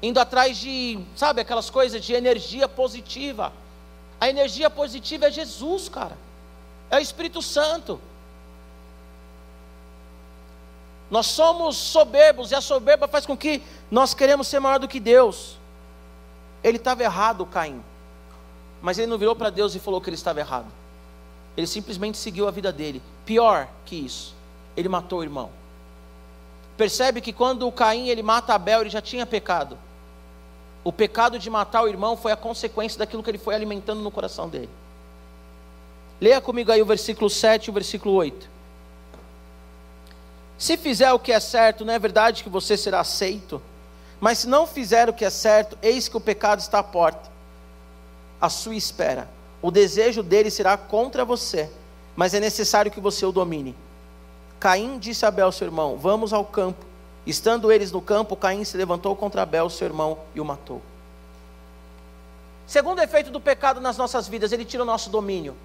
Indo atrás de, sabe, aquelas coisas de energia positiva. A energia positiva é Jesus, cara. É o Espírito Santo. Nós somos soberbos e a soberba faz com que nós queremos ser maior do que Deus. Ele estava errado, Caim. Mas ele não virou para Deus e falou que ele estava errado. Ele simplesmente seguiu a vida dele. Pior que isso, ele matou o irmão. Percebe que quando o Caim ele mata Abel, ele já tinha pecado. O pecado de matar o irmão foi a consequência daquilo que ele foi alimentando no coração dele. Leia comigo aí o versículo 7 e o versículo 8. Se fizer o que é certo, não é verdade que você será aceito? Mas se não fizer o que é certo, eis que o pecado está à porta, à sua espera. O desejo dele será contra você, mas é necessário que você o domine. Caim disse a Abel, seu irmão: Vamos ao campo. Estando eles no campo, Caim se levantou contra Abel, seu irmão, e o matou. Segundo efeito do pecado nas nossas vidas, ele tira o nosso domínio.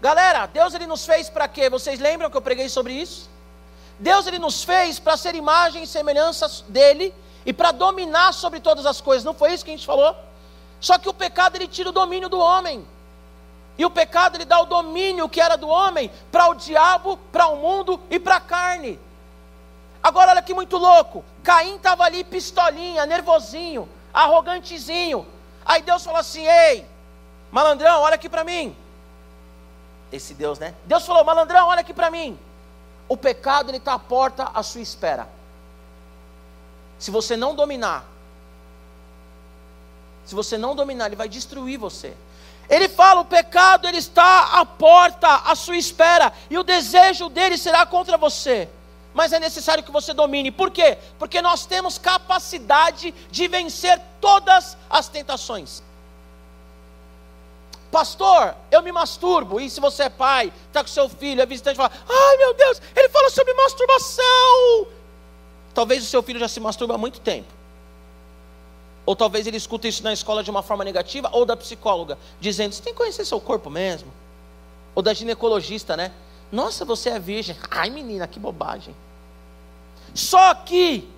Galera, Deus ele nos fez para quê? Vocês lembram que eu preguei sobre isso? Deus ele nos fez para ser imagem e semelhança dele e para dominar sobre todas as coisas. Não foi isso que a gente falou? Só que o pecado ele tira o domínio do homem. E o pecado ele dá o domínio que era do homem para o diabo, para o mundo e para a carne. Agora olha que muito louco. Caim estava ali pistolinha, nervosinho, arrogantezinho. Aí Deus falou assim: "Ei, malandrão, olha aqui para mim". Esse Deus, né? Deus falou: "Malandrão, olha aqui para mim" o pecado ele está à porta à sua espera. Se você não dominar, se você não dominar, ele vai destruir você. Ele fala: o pecado ele está à porta à sua espera e o desejo dele será contra você. Mas é necessário que você domine. Por quê? Porque nós temos capacidade de vencer todas as tentações. Pastor, eu me masturbo. E se você é pai, está com seu filho, é visitante, fala: Ai meu Deus, ele fala sobre masturbação. Talvez o seu filho já se masturba há muito tempo. Ou talvez ele escuta isso na escola de uma forma negativa, ou da psicóloga, dizendo: Você tem que conhecer seu corpo mesmo. Ou da ginecologista, né? Nossa, você é virgem. Ai menina, que bobagem. Só que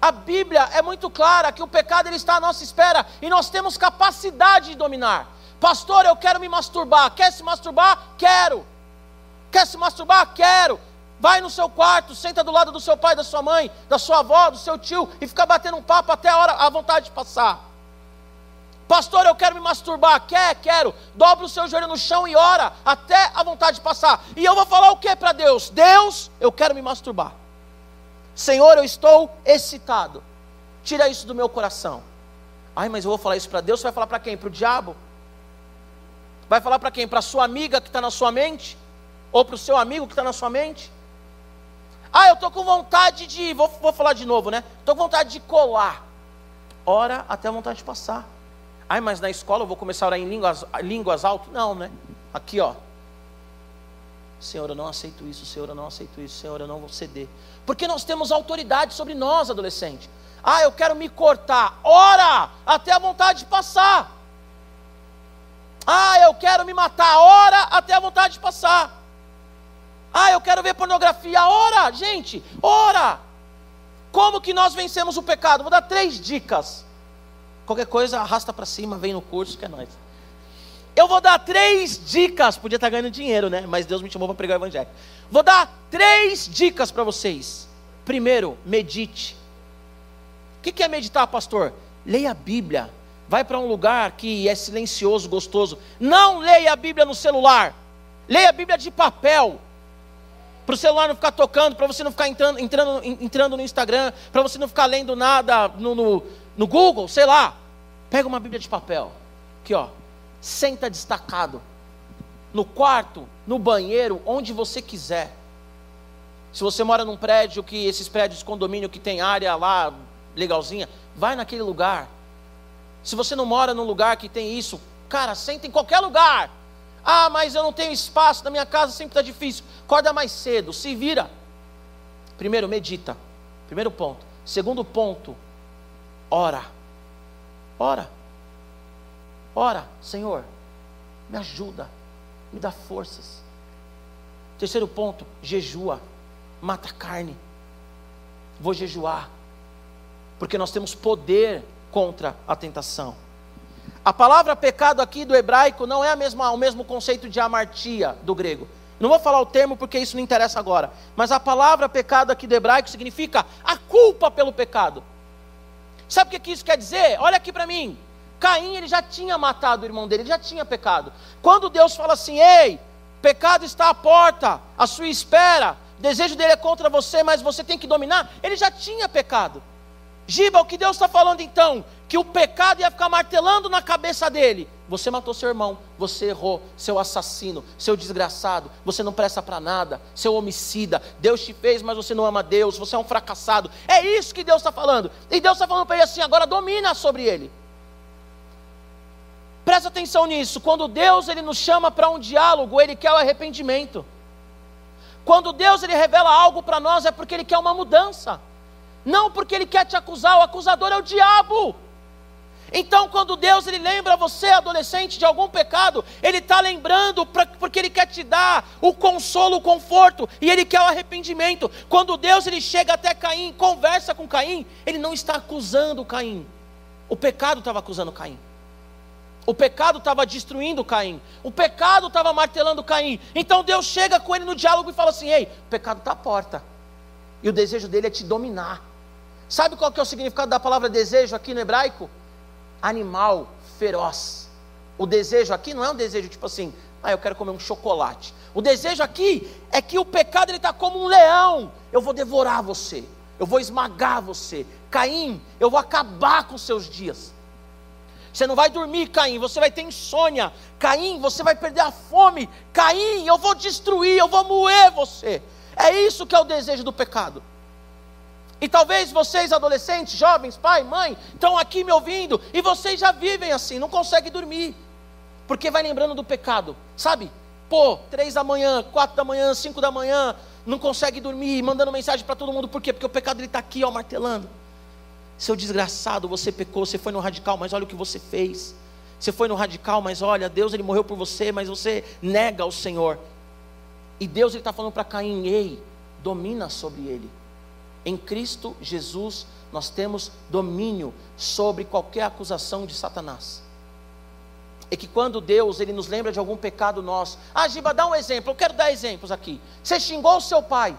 a Bíblia é muito clara que o pecado ele está à nossa espera e nós temos capacidade de dominar. Pastor, eu quero me masturbar. Quer se masturbar? Quero. Quer se masturbar? Quero. Vai no seu quarto, senta do lado do seu pai, da sua mãe, da sua avó, do seu tio e fica batendo um papo até a hora a vontade de passar. Pastor, eu quero me masturbar. Quer? Quero. Dobra o seu joelho no chão e ora até a vontade de passar. E eu vou falar o que para Deus? Deus, eu quero me masturbar. Senhor, eu estou excitado. Tira isso do meu coração. Ai, mas eu vou falar isso para Deus. Você vai falar para quem? Para o diabo? Vai falar para quem? Para sua amiga que está na sua mente? Ou para o seu amigo que está na sua mente? Ah, eu estou com vontade de. Vou, vou falar de novo, né? Estou com vontade de colar. Ora até a vontade de passar. Ai, mas na escola eu vou começar a orar em línguas, línguas altas? Não, né? Aqui, ó. Senhor, eu não aceito isso, Senhor, eu não aceito isso, Senhor, eu não vou ceder. Porque nós temos autoridade sobre nós, adolescente. Ah, eu quero me cortar. Ora até a vontade de passar. Ah, eu quero me matar. Ora até a vontade de passar. Ah, eu quero ver pornografia. Ora, gente, ora. Como que nós vencemos o pecado? Vou dar três dicas. Qualquer coisa, arrasta para cima, vem no curso que é nós. Eu vou dar três dicas. Podia estar ganhando dinheiro, né? Mas Deus me chamou para pregar o evangelho. Vou dar três dicas para vocês. Primeiro, medite. O que é meditar, pastor? Leia a Bíblia. Vai para um lugar que é silencioso, gostoso. Não leia a Bíblia no celular. Leia a Bíblia de papel. Para o celular não ficar tocando, para você não ficar entrando, entrando, entrando no Instagram, para você não ficar lendo nada no, no, no Google, sei lá. Pega uma Bíblia de papel. Aqui, ó senta destacado. No quarto, no banheiro, onde você quiser. Se você mora num prédio que esses prédios condomínio que tem área lá legalzinha, vai naquele lugar. Se você não mora num lugar que tem isso, cara, senta em qualquer lugar. Ah, mas eu não tenho espaço, na minha casa sempre está difícil. Acorda mais cedo, se vira. Primeiro, medita. Primeiro ponto. Segundo ponto, ora. Ora. Ora, Senhor, me ajuda, me dá forças. Terceiro ponto, jejua, mata a carne. Vou jejuar, porque nós temos poder contra a tentação. A palavra pecado aqui do hebraico não é a mesma, o mesmo conceito de amartia do grego. Não vou falar o termo porque isso não interessa agora. Mas a palavra pecado aqui do hebraico significa a culpa pelo pecado. Sabe o que isso quer dizer? Olha aqui para mim. Caim ele já tinha matado o irmão dele, ele já tinha pecado. Quando Deus fala assim: "Ei, pecado está à porta, à sua espera, o desejo dele é contra você, mas você tem que dominar", ele já tinha pecado. Giba, o que Deus está falando então? Que o pecado ia ficar martelando na cabeça dele. Você matou seu irmão, você errou, seu assassino, seu desgraçado, você não presta para nada, seu homicida. Deus te fez, mas você não ama Deus, você é um fracassado. É isso que Deus está falando. E Deus está falando para ele assim: agora domina sobre ele. Presta atenção nisso. Quando Deus ele nos chama para um diálogo, ele quer o arrependimento. Quando Deus ele revela algo para nós é porque ele quer uma mudança. Não porque ele quer te acusar, o acusador é o diabo. Então, quando Deus ele lembra você, adolescente, de algum pecado, Ele está lembrando pra, porque Ele quer te dar o consolo, o conforto, e Ele quer o arrependimento. Quando Deus ele chega até Caim, conversa com Caim, Ele não está acusando Caim. O pecado estava acusando Caim. O pecado estava destruindo Caim. O pecado estava martelando Caim. Então Deus chega com ele no diálogo e fala assim: Ei, o pecado está à porta. E o desejo dele é te dominar. Sabe qual que é o significado da palavra desejo aqui no hebraico? Animal feroz. O desejo aqui não é um desejo tipo assim, ah, eu quero comer um chocolate. O desejo aqui é que o pecado ele está como um leão. Eu vou devorar você. Eu vou esmagar você. Caim, eu vou acabar com seus dias. Você não vai dormir, Caim, você vai ter insônia. Caim, você vai perder a fome. Caim, eu vou destruir, eu vou moer você. É isso que é o desejo do pecado. E talvez vocês, adolescentes, jovens, pai, mãe, estão aqui me ouvindo e vocês já vivem assim, não conseguem dormir, porque vai lembrando do pecado, sabe? Pô, três da manhã, quatro da manhã, cinco da manhã, não consegue dormir, mandando mensagem para todo mundo, por quê? Porque o pecado ele está aqui, ó, martelando. Seu desgraçado, você pecou, você foi no radical, mas olha o que você fez. Você foi no radical, mas olha, Deus ele morreu por você, mas você nega o Senhor. E Deus ele está falando para Caim: ei, domina sobre ele. Em Cristo Jesus nós temos domínio sobre qualquer acusação de Satanás. É que quando Deus ele nos lembra de algum pecado nosso, ah, Giba, dá um exemplo. Eu quero dar exemplos aqui. Você xingou o seu pai.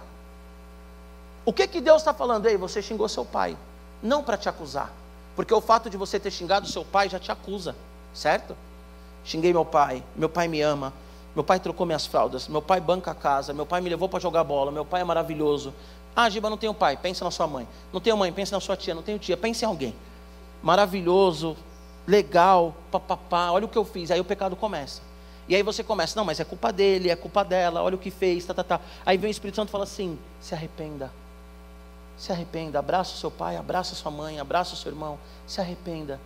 O que que Deus está falando? Ei, você xingou seu pai não para te acusar, porque o fato de você ter xingado seu pai já te acusa, certo? Xinguei meu pai, meu pai me ama, meu pai trocou minhas fraldas, meu pai banca a casa, meu pai me levou para jogar bola, meu pai é maravilhoso. Ah, Giba, não tenho pai, pensa na sua mãe. Não tenho mãe, pensa na sua tia, não tenho tia, pense em alguém. Maravilhoso, legal, papapá, olha o que eu fiz. Aí o pecado começa. E aí você começa, não, mas é culpa dele, é culpa dela, olha o que fez, tá, tá, tá. Aí vem o Espírito Santo e fala assim: se arrependa se arrependa, abraça o seu pai, abraça a sua mãe, abraça o seu irmão, se arrependa.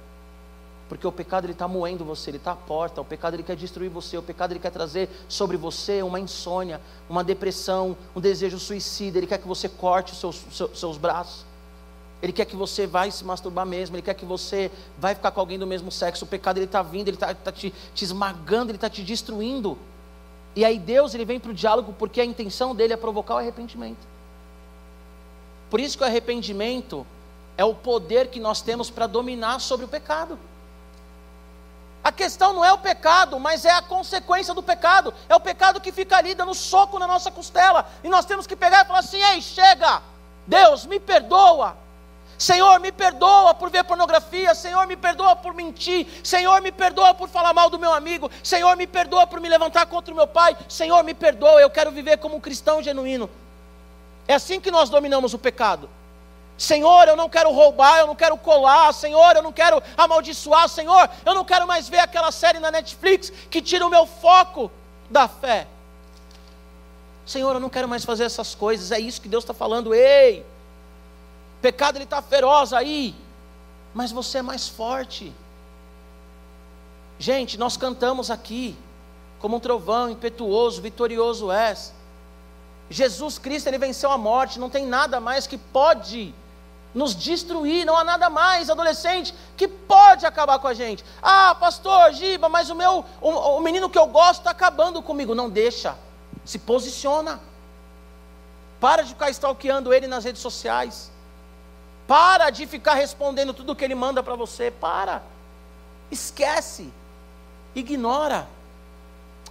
Porque o pecado ele está moendo você, ele está à porta, o pecado ele quer destruir você, o pecado ele quer trazer sobre você uma insônia, uma depressão, um desejo suicida, ele quer que você corte os seus, seus, seus braços. Ele quer que você vai se masturbar mesmo, ele quer que você vai ficar com alguém do mesmo sexo. O pecado ele está vindo, ele está tá te, te esmagando, ele está te destruindo. E aí Deus ele vem para o diálogo porque a intenção dele é provocar o arrependimento. Por isso que o arrependimento é o poder que nós temos para dominar sobre o pecado. A questão não é o pecado, mas é a consequência do pecado. É o pecado que fica ali dando soco na nossa costela. E nós temos que pegar e falar assim: ei, chega! Deus, me perdoa. Senhor, me perdoa por ver pornografia. Senhor, me perdoa por mentir. Senhor, me perdoa por falar mal do meu amigo. Senhor, me perdoa por me levantar contra o meu pai. Senhor, me perdoa. Eu quero viver como um cristão genuíno. É assim que nós dominamos o pecado. Senhor, eu não quero roubar, eu não quero colar, Senhor, eu não quero amaldiçoar, Senhor, eu não quero mais ver aquela série na Netflix que tira o meu foco da fé. Senhor, eu não quero mais fazer essas coisas, é isso que Deus está falando, ei, pecado ele está feroz aí, mas você é mais forte. Gente, nós cantamos aqui, como um trovão impetuoso, vitorioso és. Jesus Cristo, ele venceu a morte, não tem nada mais que pode nos destruir, não há nada mais, adolescente, que pode acabar com a gente. Ah, pastor, Giba, mas o meu, o, o menino que eu gosto está acabando comigo. Não deixa, se posiciona. Para de ficar stalkeando ele nas redes sociais. Para de ficar respondendo tudo que ele manda para você. Para. Esquece. Ignora.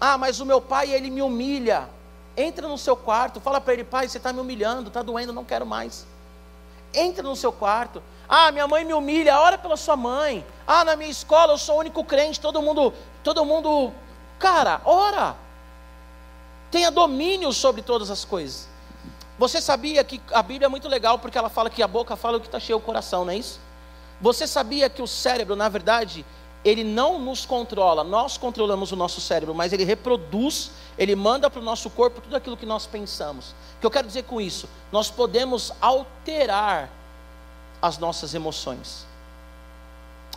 Ah, mas o meu pai, ele me humilha. Entra no seu quarto, fala para ele, pai, você está me humilhando, está doendo, não quero mais. Entra no seu quarto. Ah, minha mãe me humilha, ora pela sua mãe. Ah, na minha escola eu sou o único crente, todo mundo, todo mundo, cara, ora. Tenha domínio sobre todas as coisas. Você sabia que a Bíblia é muito legal porque ela fala que a boca fala o que está cheio o coração, não é isso? Você sabia que o cérebro, na verdade, ele não nos controla, nós controlamos o nosso cérebro, mas ele reproduz, ele manda para o nosso corpo tudo aquilo que nós pensamos. O que eu quero dizer com isso? Nós podemos alterar as nossas emoções.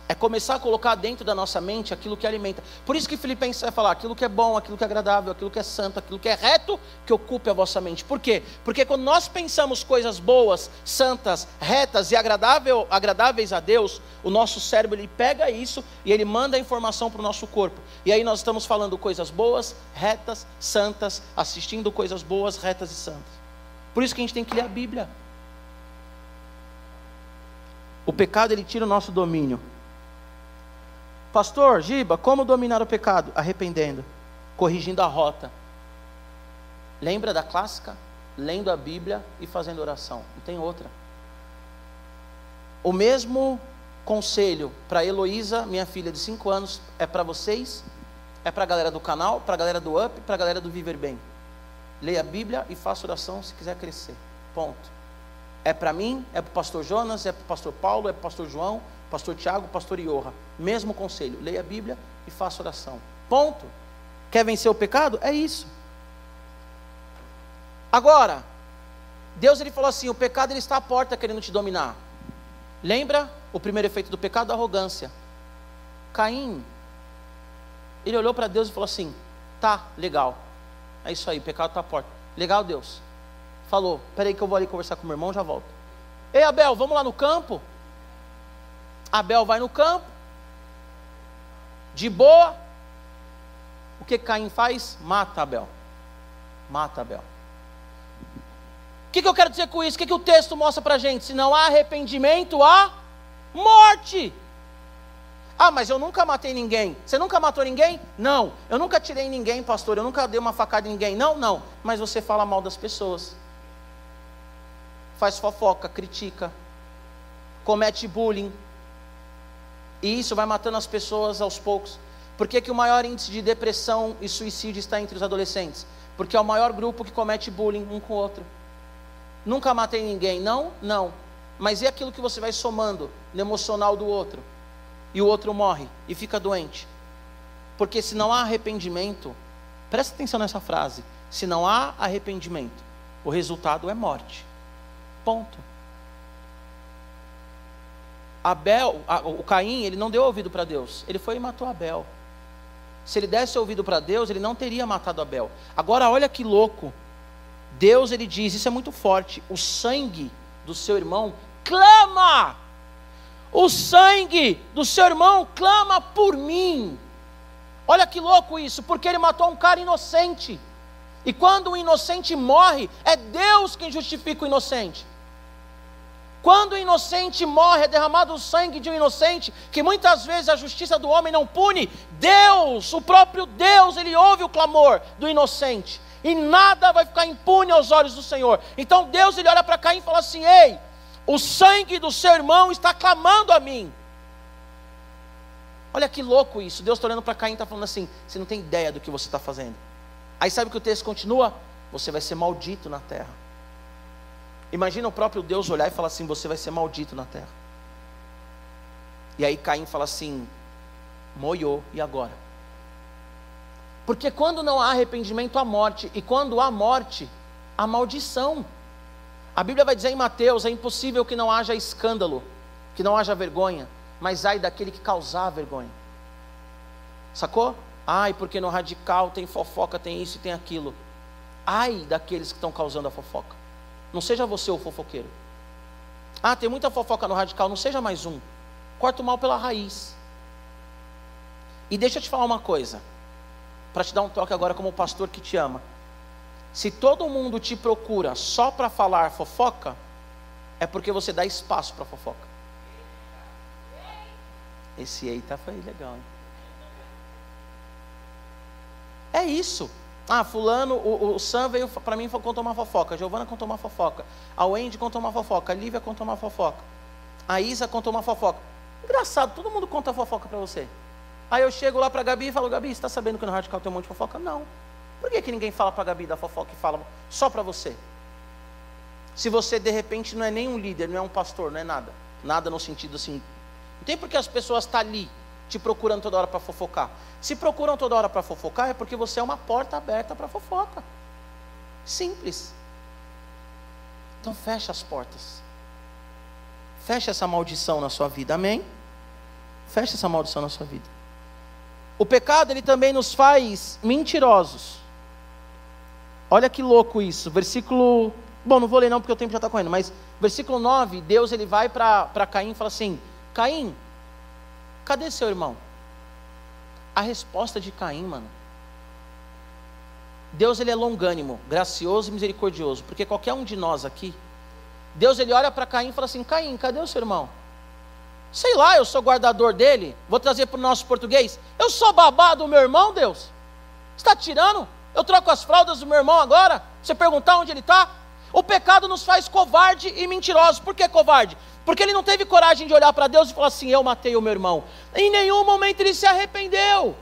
É começar a colocar dentro da nossa mente aquilo que alimenta. Por isso que Filipenses vai falar aquilo que é bom, aquilo que é agradável, aquilo que é santo, aquilo que é reto, que ocupe a vossa mente. Por quê? Porque quando nós pensamos coisas boas, santas, retas e agradável, agradáveis a Deus, o nosso cérebro ele pega isso e ele manda a informação para o nosso corpo. E aí nós estamos falando coisas boas, retas, santas, assistindo coisas boas, retas e santas. Por isso que a gente tem que ler a Bíblia. O pecado ele tira o nosso domínio. Pastor, Giba, como dominar o pecado? Arrependendo, corrigindo a rota. Lembra da clássica? Lendo a Bíblia e fazendo oração. Não tem outra. O mesmo conselho para Heloísa, minha filha de 5 anos, é para vocês, é para a galera do canal, para a galera do Up, para a galera do Viver Bem. Leia a Bíblia e faça oração se quiser crescer. Ponto. É para mim, é para o pastor Jonas, é para o pastor Paulo, é para o pastor João, pastor Tiago, pastor Iorra. Mesmo conselho, leia a Bíblia e faça oração. Ponto. Quer vencer o pecado? É isso. Agora, Deus ele falou assim: o pecado ele está à porta querendo te dominar. Lembra o primeiro efeito do pecado? A arrogância. Caim, ele olhou para Deus e falou assim: tá, legal. É isso aí, o pecado está à porta. Legal, Deus. Falou: peraí que eu vou ali conversar com meu irmão, já volto. Ei, Abel, vamos lá no campo? Abel vai no campo, de boa. O que Caim faz? Mata Abel. Mata Abel. O que, que eu quero dizer com isso? O que, que o texto mostra para a gente? Se não há arrependimento, há morte. Ah, mas eu nunca matei ninguém. Você nunca matou ninguém? Não. Eu nunca tirei ninguém, pastor. Eu nunca dei uma facada em ninguém. Não, não. Mas você fala mal das pessoas. Faz fofoca, critica, comete bullying, e isso vai matando as pessoas aos poucos. Por que, que o maior índice de depressão e suicídio está entre os adolescentes? Porque é o maior grupo que comete bullying um com o outro. Nunca matei ninguém, não? Não. Mas e aquilo que você vai somando no emocional do outro? E o outro morre e fica doente. Porque se não há arrependimento, presta atenção nessa frase: se não há arrependimento, o resultado é morte. Ponto. Abel, o Caim, ele não deu ouvido para Deus, ele foi e matou Abel. Se ele desse ouvido para Deus, ele não teria matado Abel. Agora, olha que louco. Deus, ele diz, isso é muito forte: o sangue do seu irmão clama. O sangue do seu irmão clama por mim. Olha que louco isso, porque ele matou um cara inocente. E quando o inocente morre, é Deus quem justifica o inocente. Quando o inocente morre, é derramado o sangue de um inocente, que muitas vezes a justiça do homem não pune. Deus, o próprio Deus, ele ouve o clamor do inocente. E nada vai ficar impune aos olhos do Senhor. Então Deus ele olha para Caim e fala assim: Ei, o sangue do seu irmão está clamando a mim. Olha que louco isso. Deus está olhando para Caim e está falando assim: Você não tem ideia do que você está fazendo. Aí sabe que o texto continua? Você vai ser maldito na terra. Imagina o próprio Deus olhar e falar assim: Você vai ser maldito na terra. E aí Caim fala assim: Moiou, e agora? Porque quando não há arrependimento, há morte, e quando há morte, há maldição. A Bíblia vai dizer em Mateus: é impossível que não haja escândalo, que não haja vergonha, mas ai daquele que causar vergonha. Sacou? Ai, porque no radical tem fofoca, tem isso e tem aquilo. Ai daqueles que estão causando a fofoca. Não seja você o fofoqueiro. Ah, tem muita fofoca no radical, não seja mais um. Corta o mal pela raiz. E deixa eu te falar uma coisa, para te dar um toque agora como pastor que te ama. Se todo mundo te procura só para falar fofoca, é porque você dá espaço para fofoca. Esse eita foi legal, hein? É isso. Ah, fulano, o, o Sam veio para mim contou uma fofoca. A Giovana contou uma fofoca. A Wendy contou uma fofoca. A Lívia contou uma fofoca. A Isa contou uma fofoca. Engraçado, todo mundo conta fofoca para você. Aí eu chego lá para a Gabi e falo, Gabi, você está sabendo que no Radical tem um monte de fofoca? Não. Por que, que ninguém fala para a Gabi da fofoca e fala só para você? Se você de repente não é nem um líder, não é um pastor, não é nada. Nada no sentido assim. Não tem porque as pessoas estão tá ali te procurando toda hora para fofocar. Se procuram toda hora para fofocar, é porque você é uma porta aberta para fofoca. Simples. Então fecha as portas. Fecha essa maldição na sua vida, amém? Fecha essa maldição na sua vida. O pecado, ele também nos faz mentirosos. Olha que louco isso. Versículo. Bom, não vou ler não porque o tempo já está correndo, mas versículo 9, Deus ele vai para Caim e fala assim: Caim, Cadê seu irmão? A resposta de Caim, mano. Deus ele é longânimo, gracioso e misericordioso, porque qualquer um de nós aqui, Deus ele olha para Caim e fala assim: Caim, cadê o seu irmão? Sei lá, eu sou guardador dele. Vou trazer para o nosso português. Eu sou babá do meu irmão, Deus. Está tirando? Eu troco as fraldas do meu irmão agora? Você perguntar onde ele está? O pecado nos faz covarde e mentiroso. Por que covarde? Porque ele não teve coragem de olhar para Deus e falar assim: Eu matei o meu irmão. Em nenhum momento ele se arrependeu.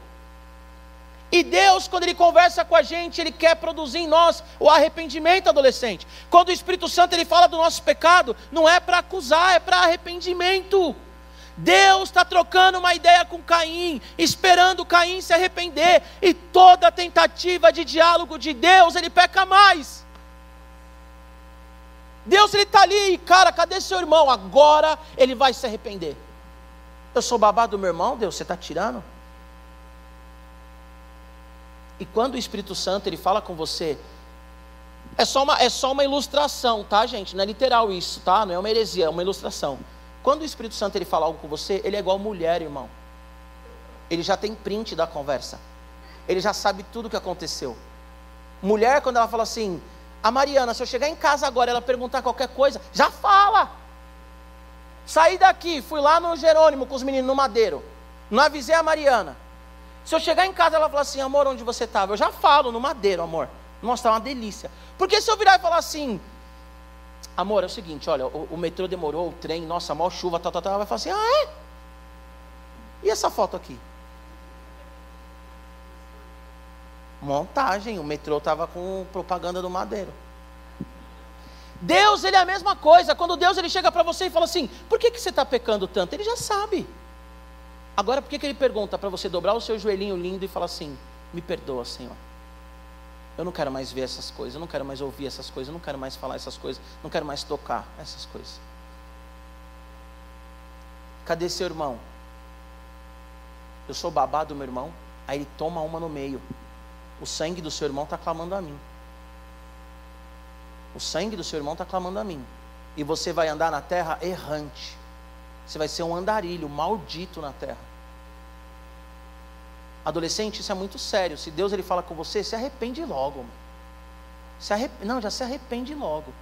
E Deus, quando Ele conversa com a gente, Ele quer produzir em nós o arrependimento adolescente. Quando o Espírito Santo Ele fala do nosso pecado, não é para acusar, é para arrependimento. Deus está trocando uma ideia com Caim, esperando Caim se arrepender, e toda tentativa de diálogo de Deus, ele peca mais. Deus ele está ali, cara, cadê seu irmão? Agora ele vai se arrepender. Eu sou babado do meu irmão, Deus, você está tirando? E quando o Espírito Santo ele fala com você, é só, uma, é só uma ilustração, tá, gente? Não é literal isso, tá? Não é uma heresia, é uma ilustração. Quando o Espírito Santo ele fala algo com você, ele é igual mulher, irmão. Ele já tem print da conversa. Ele já sabe tudo o que aconteceu. Mulher, quando ela fala assim, a Mariana, se eu chegar em casa agora ela perguntar qualquer coisa, já fala. Saí daqui, fui lá no Jerônimo com os meninos no Madeiro. Não avisei a Mariana. Se eu chegar em casa ela falar assim, amor, onde você estava? Eu já falo no Madeiro, amor. Nossa, tá uma delícia. Porque se eu virar e falar assim, amor, é o seguinte, olha, o, o metrô demorou, o trem, nossa, mal chuva, tal, tal, tal, ela vai falar assim, ah, é? E essa foto aqui? Montagem, o metrô estava com propaganda do Madeiro. Deus, ele é a mesma coisa. Quando Deus ele chega para você e fala assim: por que, que você está pecando tanto? Ele já sabe. Agora, por que, que ele pergunta para você dobrar o seu joelhinho lindo e falar assim: me perdoa, Senhor. Eu não quero mais ver essas coisas, eu não quero mais ouvir essas coisas, eu não quero mais falar essas coisas, não quero mais tocar essas coisas. Cadê seu irmão? Eu sou babá do meu irmão. Aí ele toma uma no meio. O sangue do seu irmão está clamando a mim. O sangue do seu irmão está clamando a mim. E você vai andar na terra errante. Você vai ser um andarilho maldito na terra. Adolescente, isso é muito sério. Se Deus ele fala com você, se arrepende logo. Se arrep... Não, já se arrepende logo.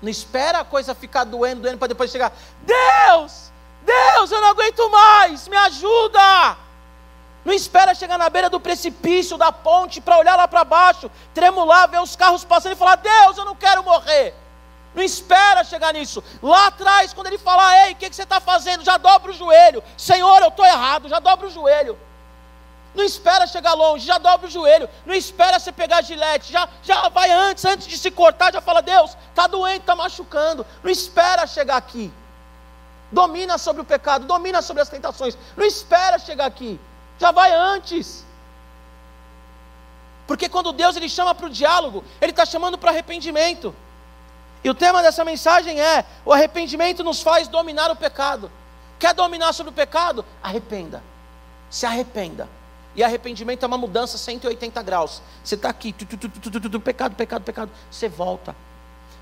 Não espera a coisa ficar doendo, doendo para depois chegar. Deus, Deus, eu não aguento mais, me ajuda. Não espera chegar na beira do precipício, da ponte, para olhar lá para baixo, tremular, ver os carros passando e falar: Deus, eu não quero morrer. Não espera chegar nisso. Lá atrás, quando ele falar, ei, o que, que você está fazendo? Já dobra o joelho. Senhor, eu estou errado, já dobra o joelho. Não espera chegar longe, já dobra o joelho. Não espera você pegar gilete, já, já vai antes, antes de se cortar, já fala, Deus, está doente, está machucando. Não espera chegar aqui. Domina sobre o pecado, domina sobre as tentações. Não espera chegar aqui. Já vai antes. Porque quando Deus ele chama para o diálogo, Ele está chamando para arrependimento. E o tema dessa mensagem é: o arrependimento nos faz dominar o pecado. Quer dominar sobre o pecado? Arrependa. Se arrependa. E arrependimento é uma mudança 180 graus. Você está aqui, tu, tu, tu, pecado, pecado, pecado. Você volta.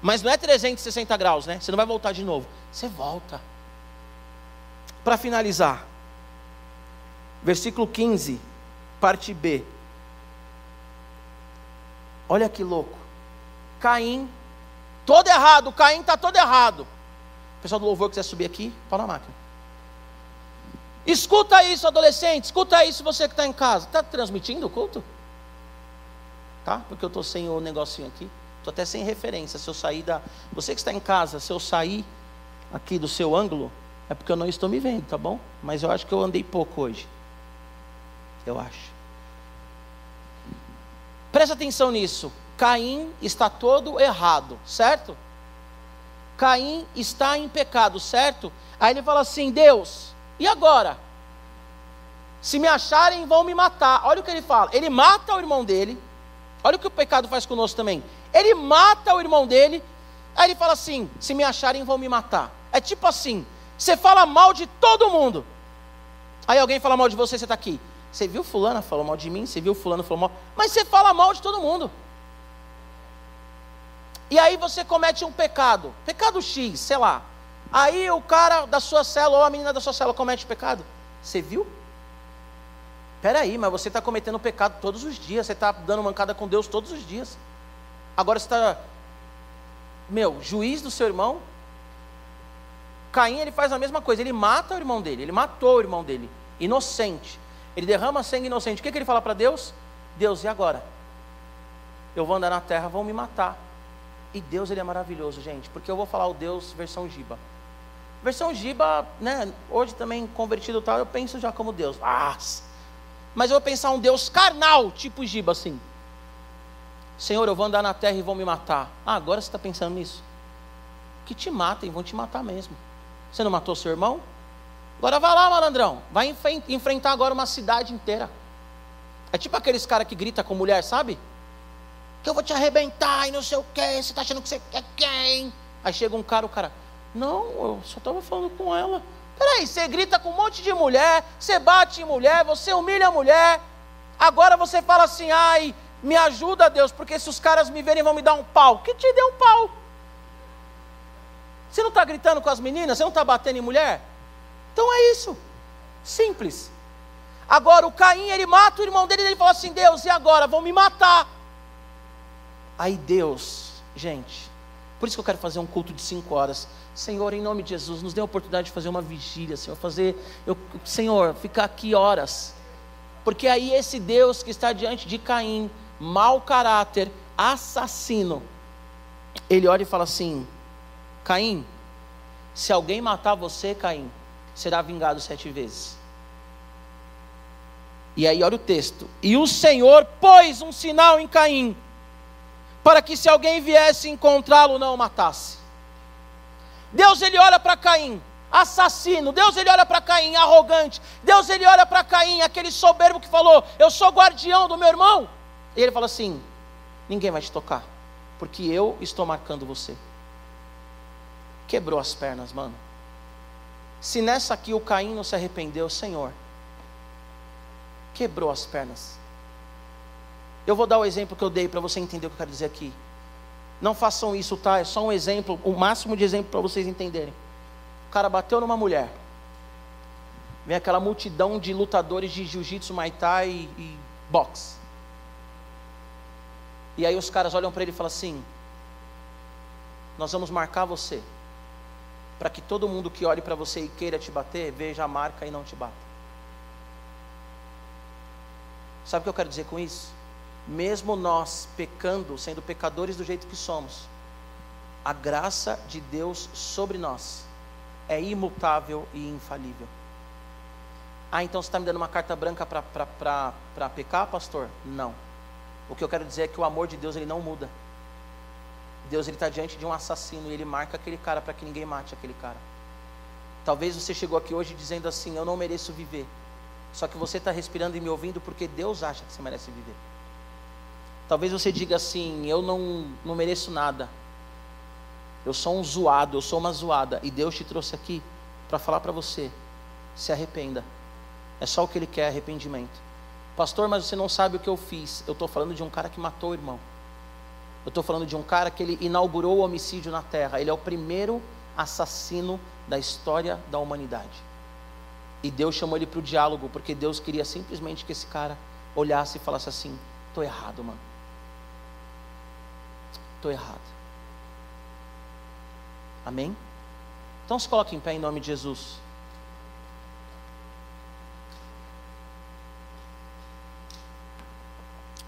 Mas não é 360 graus, né? Você não vai voltar de novo. Você volta. Para finalizar, versículo 15, parte B. Olha que louco. Caim Todo errado, Caim está todo errado. O pessoal do louvor quiser subir aqui, pau na máquina. Escuta isso, adolescente, escuta isso, você que está em casa. Está transmitindo o culto? Tá? Porque eu estou sem o negocinho aqui. Estou até sem referência. Se eu sair da. Você que está em casa, se eu sair aqui do seu ângulo, é porque eu não estou me vendo, tá bom? Mas eu acho que eu andei pouco hoje. Eu acho. Presta atenção nisso. Caim está todo errado, certo? Caim está em pecado, certo? Aí ele fala assim: Deus, e agora? Se me acharem, vão me matar. Olha o que ele fala. Ele mata o irmão dele. Olha o que o pecado faz conosco também. Ele mata o irmão dele. Aí ele fala assim: se me acharem, vão me matar. É tipo assim: você fala mal de todo mundo. Aí alguém fala mal de você, você está aqui. Você viu fulano falou mal de mim? Você viu fulano falou mal? Mas você fala mal de todo mundo. E aí você comete um pecado, pecado X, sei lá. Aí o cara da sua célula ou a menina da sua célula comete pecado. Você viu? Peraí, mas você está cometendo pecado todos os dias, você está dando mancada com Deus todos os dias. Agora você está, meu, juiz do seu irmão. Caim, ele faz a mesma coisa, ele mata o irmão dele, ele matou o irmão dele, inocente. Ele derrama sangue inocente. O que, que ele fala para Deus? Deus, e agora? Eu vou andar na terra, vão me matar. E Deus ele é maravilhoso, gente, porque eu vou falar o Deus versão Giba. Versão Giba, né, hoje também convertido tal, eu penso já como Deus. Ah, mas eu vou pensar um Deus carnal, tipo Giba assim. Senhor, eu vou andar na terra e vão me matar. Ah, agora você está pensando nisso? Que te matem, vão te matar mesmo. Você não matou seu irmão? Agora vai lá, malandrão. Vai enfrentar agora uma cidade inteira. É tipo aqueles caras que grita com mulher, sabe? que eu vou te arrebentar e não sei o que, você está achando que você é quem? Aí chega um cara, o cara, não, eu só estava falando com ela. Peraí, você grita com um monte de mulher, você bate em mulher, você humilha a mulher, agora você fala assim, ai, me ajuda Deus, porque se os caras me verem vão me dar um pau. Que te deu um pau? Você não está gritando com as meninas? Você não está batendo em mulher? Então é isso. Simples. Agora o Caim, ele mata o irmão dele ele fala assim: Deus, e agora? Vão me matar. Aí Deus, gente, por isso que eu quero fazer um culto de cinco horas. Senhor, em nome de Jesus, nos dê a oportunidade de fazer uma vigília, Senhor, fazer, eu, Senhor, ficar aqui horas. Porque aí esse Deus que está diante de Caim, mau caráter, assassino, ele olha e fala assim: Caim, se alguém matar você, Caim, será vingado sete vezes. E aí olha o texto: E o Senhor pôs um sinal em Caim para que se alguém viesse encontrá-lo, não o matasse. Deus ele olha para Caim, assassino. Deus ele olha para Caim, arrogante. Deus ele olha para Caim, aquele soberbo que falou: "Eu sou guardião do meu irmão". E ele fala assim: "Ninguém vai te tocar, porque eu estou marcando você". Quebrou as pernas, mano. Se nessa aqui o Caim não se arrependeu, Senhor, quebrou as pernas. Eu vou dar o exemplo que eu dei para você entender o que eu quero dizer aqui. Não façam isso, tá? É só um exemplo, o máximo de exemplo para vocês entenderem. O cara bateu numa mulher. Vem aquela multidão de lutadores de jiu-jitsu, muay thai e, e boxe. E aí os caras olham para ele e falam assim: nós vamos marcar você, para que todo mundo que olhe para você e queira te bater, veja a marca e não te bata. Sabe o que eu quero dizer com isso? Mesmo nós pecando, sendo pecadores do jeito que somos, a graça de Deus sobre nós é imutável e infalível. Ah, então você está me dando uma carta branca para pecar, pastor? Não. O que eu quero dizer é que o amor de Deus ele não muda. Deus está diante de um assassino e ele marca aquele cara para que ninguém mate aquele cara. Talvez você chegou aqui hoje dizendo assim: Eu não mereço viver. Só que você está respirando e me ouvindo porque Deus acha que você merece viver. Talvez você diga assim: Eu não, não mereço nada. Eu sou um zoado, eu sou uma zoada. E Deus te trouxe aqui para falar para você: se arrependa. É só o que Ele quer, arrependimento. Pastor, mas você não sabe o que eu fiz. Eu estou falando de um cara que matou o irmão. Eu estou falando de um cara que ele inaugurou o homicídio na terra. Ele é o primeiro assassino da história da humanidade. E Deus chamou ele para o diálogo, porque Deus queria simplesmente que esse cara olhasse e falasse assim: estou errado, mano. Estou errado. Amém? Então se coloque em pé em nome de Jesus.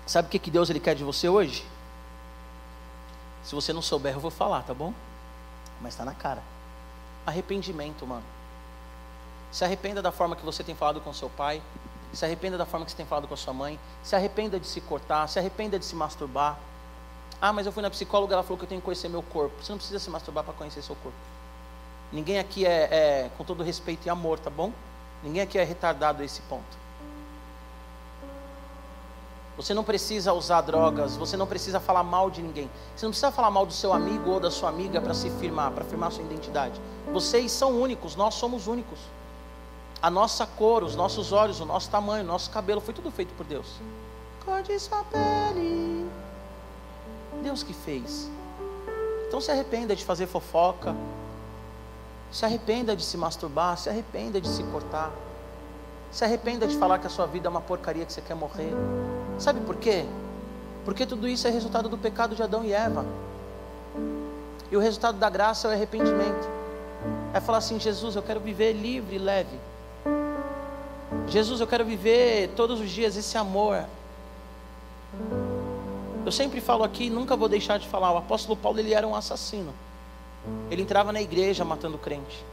Sabe o que, que Deus ele quer de você hoje? Se você não souber, eu vou falar, tá bom? Mas está na cara. Arrependimento, mano. Se arrependa da forma que você tem falado com seu pai. Se arrependa da forma que você tem falado com a sua mãe. Se arrependa de se cortar. Se arrependa de se masturbar. Ah, mas eu fui na psicóloga, ela falou que eu tenho que conhecer meu corpo. Você não precisa se masturbar para conhecer seu corpo. Ninguém aqui é, é, com todo respeito e amor, tá bom? Ninguém aqui é retardado a esse ponto. Você não precisa usar drogas, você não precisa falar mal de ninguém. Você não precisa falar mal do seu amigo ou da sua amiga para se firmar, para firmar sua identidade. Vocês são únicos, nós somos únicos. A nossa cor, os nossos olhos, o nosso tamanho, o nosso cabelo, foi tudo feito por Deus. Cor de sua pele. Deus que fez. Então se arrependa de fazer fofoca. Se arrependa de se masturbar, se arrependa de se cortar. Se arrependa de falar que a sua vida é uma porcaria que você quer morrer. Sabe por quê? Porque tudo isso é resultado do pecado de Adão e Eva. E o resultado da graça é o arrependimento. É falar assim: Jesus, eu quero viver livre e leve. Jesus, eu quero viver todos os dias esse amor. Eu sempre falo aqui, nunca vou deixar de falar. O apóstolo Paulo ele era um assassino. Ele entrava na igreja matando crente.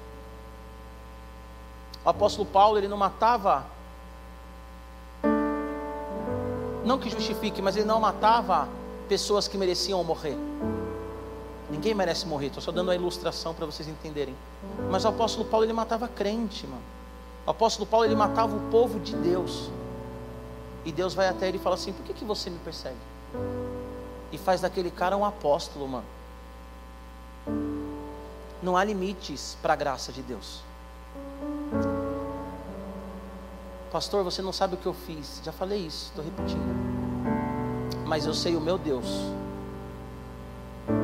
O apóstolo Paulo ele não matava não que justifique, mas ele não matava pessoas que mereciam morrer. Ninguém merece morrer, estou só dando a ilustração para vocês entenderem. Mas o apóstolo Paulo ele matava crente, mano. O apóstolo Paulo ele matava o povo de Deus. E Deus vai até ele e fala assim: Por que, que você me persegue? E faz daquele cara um apóstolo, mano. Não há limites para a graça de Deus. Pastor, você não sabe o que eu fiz. Já falei isso, estou repetindo. Mas eu sei o meu Deus,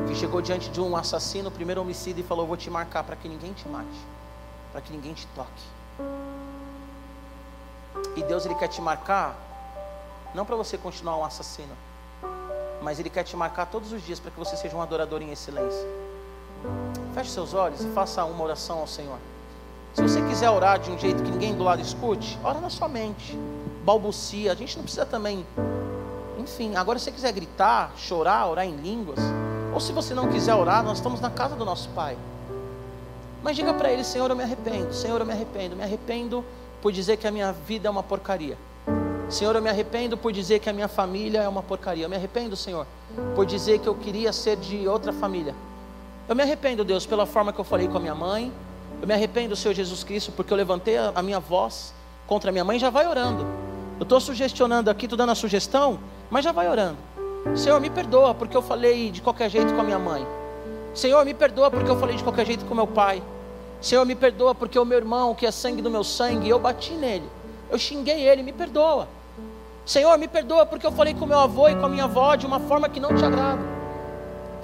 que chegou diante de um assassino, primeiro homicídio, e falou: Vou te marcar para que ninguém te mate, para que ninguém te toque. E Deus ele quer te marcar, não para você continuar um assassino, mas Ele quer te marcar todos os dias para que você seja um adorador em excelência. Feche seus olhos e faça uma oração ao Senhor. Se você quiser orar de um jeito que ninguém do lado escute, ora na sua mente, balbucia. A gente não precisa também. Enfim, agora se você quiser gritar, chorar, orar em línguas, ou se você não quiser orar, nós estamos na casa do nosso Pai. Mas diga para Ele: Senhor, eu me arrependo, Senhor, eu me arrependo, me arrependo por dizer que a minha vida é uma porcaria. Senhor, eu me arrependo por dizer que a minha família é uma porcaria. Eu me arrependo, Senhor, por dizer que eu queria ser de outra família. Eu me arrependo, Deus, pela forma que eu falei com a minha mãe, eu me arrependo, Senhor Jesus Cristo, porque eu levantei a minha voz contra a minha mãe, já vai orando. Eu estou sugestionando aqui, estou dando a sugestão, mas já vai orando. Senhor, me perdoa porque eu falei de qualquer jeito com a minha mãe. Senhor, me perdoa porque eu falei de qualquer jeito com meu pai. Senhor, me perdoa porque o meu irmão, que é sangue do meu sangue, eu bati nele. Eu xinguei ele, me perdoa. Senhor, me perdoa porque eu falei com meu avô e com a minha avó de uma forma que não te agrada.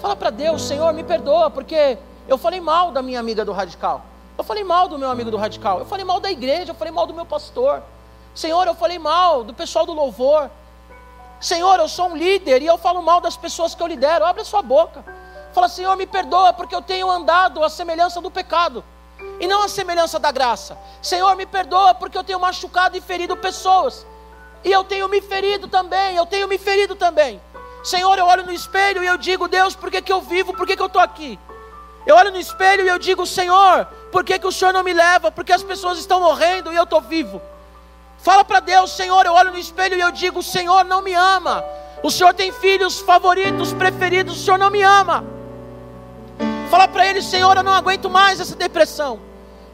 Fala para Deus, Senhor, me perdoa porque eu falei mal da minha amiga do radical. Eu falei mal do meu amigo do radical. Eu falei mal da igreja. Eu falei mal do meu pastor. Senhor, eu falei mal do pessoal do louvor. Senhor, eu sou um líder e eu falo mal das pessoas que eu lidero. Abre a sua boca. Fala, Senhor, me perdoa porque eu tenho andado à semelhança do pecado e não à semelhança da graça. Senhor, me perdoa porque eu tenho machucado e ferido pessoas. E eu tenho me ferido também, eu tenho me ferido também. Senhor, eu olho no espelho e eu digo, Deus, por que, que eu vivo, por que, que eu estou aqui? Eu olho no espelho e eu digo, Senhor, por que, que o Senhor não me leva? Porque as pessoas estão morrendo e eu estou vivo. Fala para Deus, Senhor, eu olho no espelho e eu digo, o Senhor não me ama. O Senhor tem filhos favoritos, preferidos, o Senhor não me ama. Fala para Ele, Senhor, eu não aguento mais essa depressão.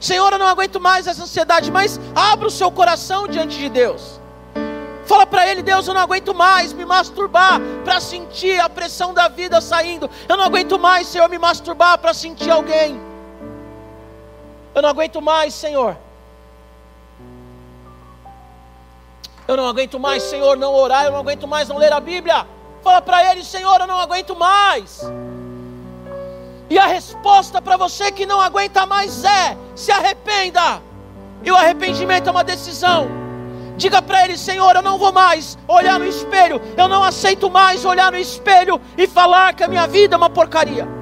Senhor, eu não aguento mais essa ansiedade, mas abra o seu coração diante de Deus. Fala para ele, Deus, eu não aguento mais me masturbar para sentir a pressão da vida saindo. Eu não aguento mais, Senhor, me masturbar para sentir alguém. Eu não aguento mais, Senhor. Eu não aguento mais, Senhor, não orar. Eu não aguento mais não ler a Bíblia. Fala para ele, Senhor, eu não aguento mais. E a resposta para você que não aguenta mais é: se arrependa. E o arrependimento é uma decisão. Diga para ele, Senhor, eu não vou mais olhar no espelho, eu não aceito mais olhar no espelho e falar que a minha vida é uma porcaria.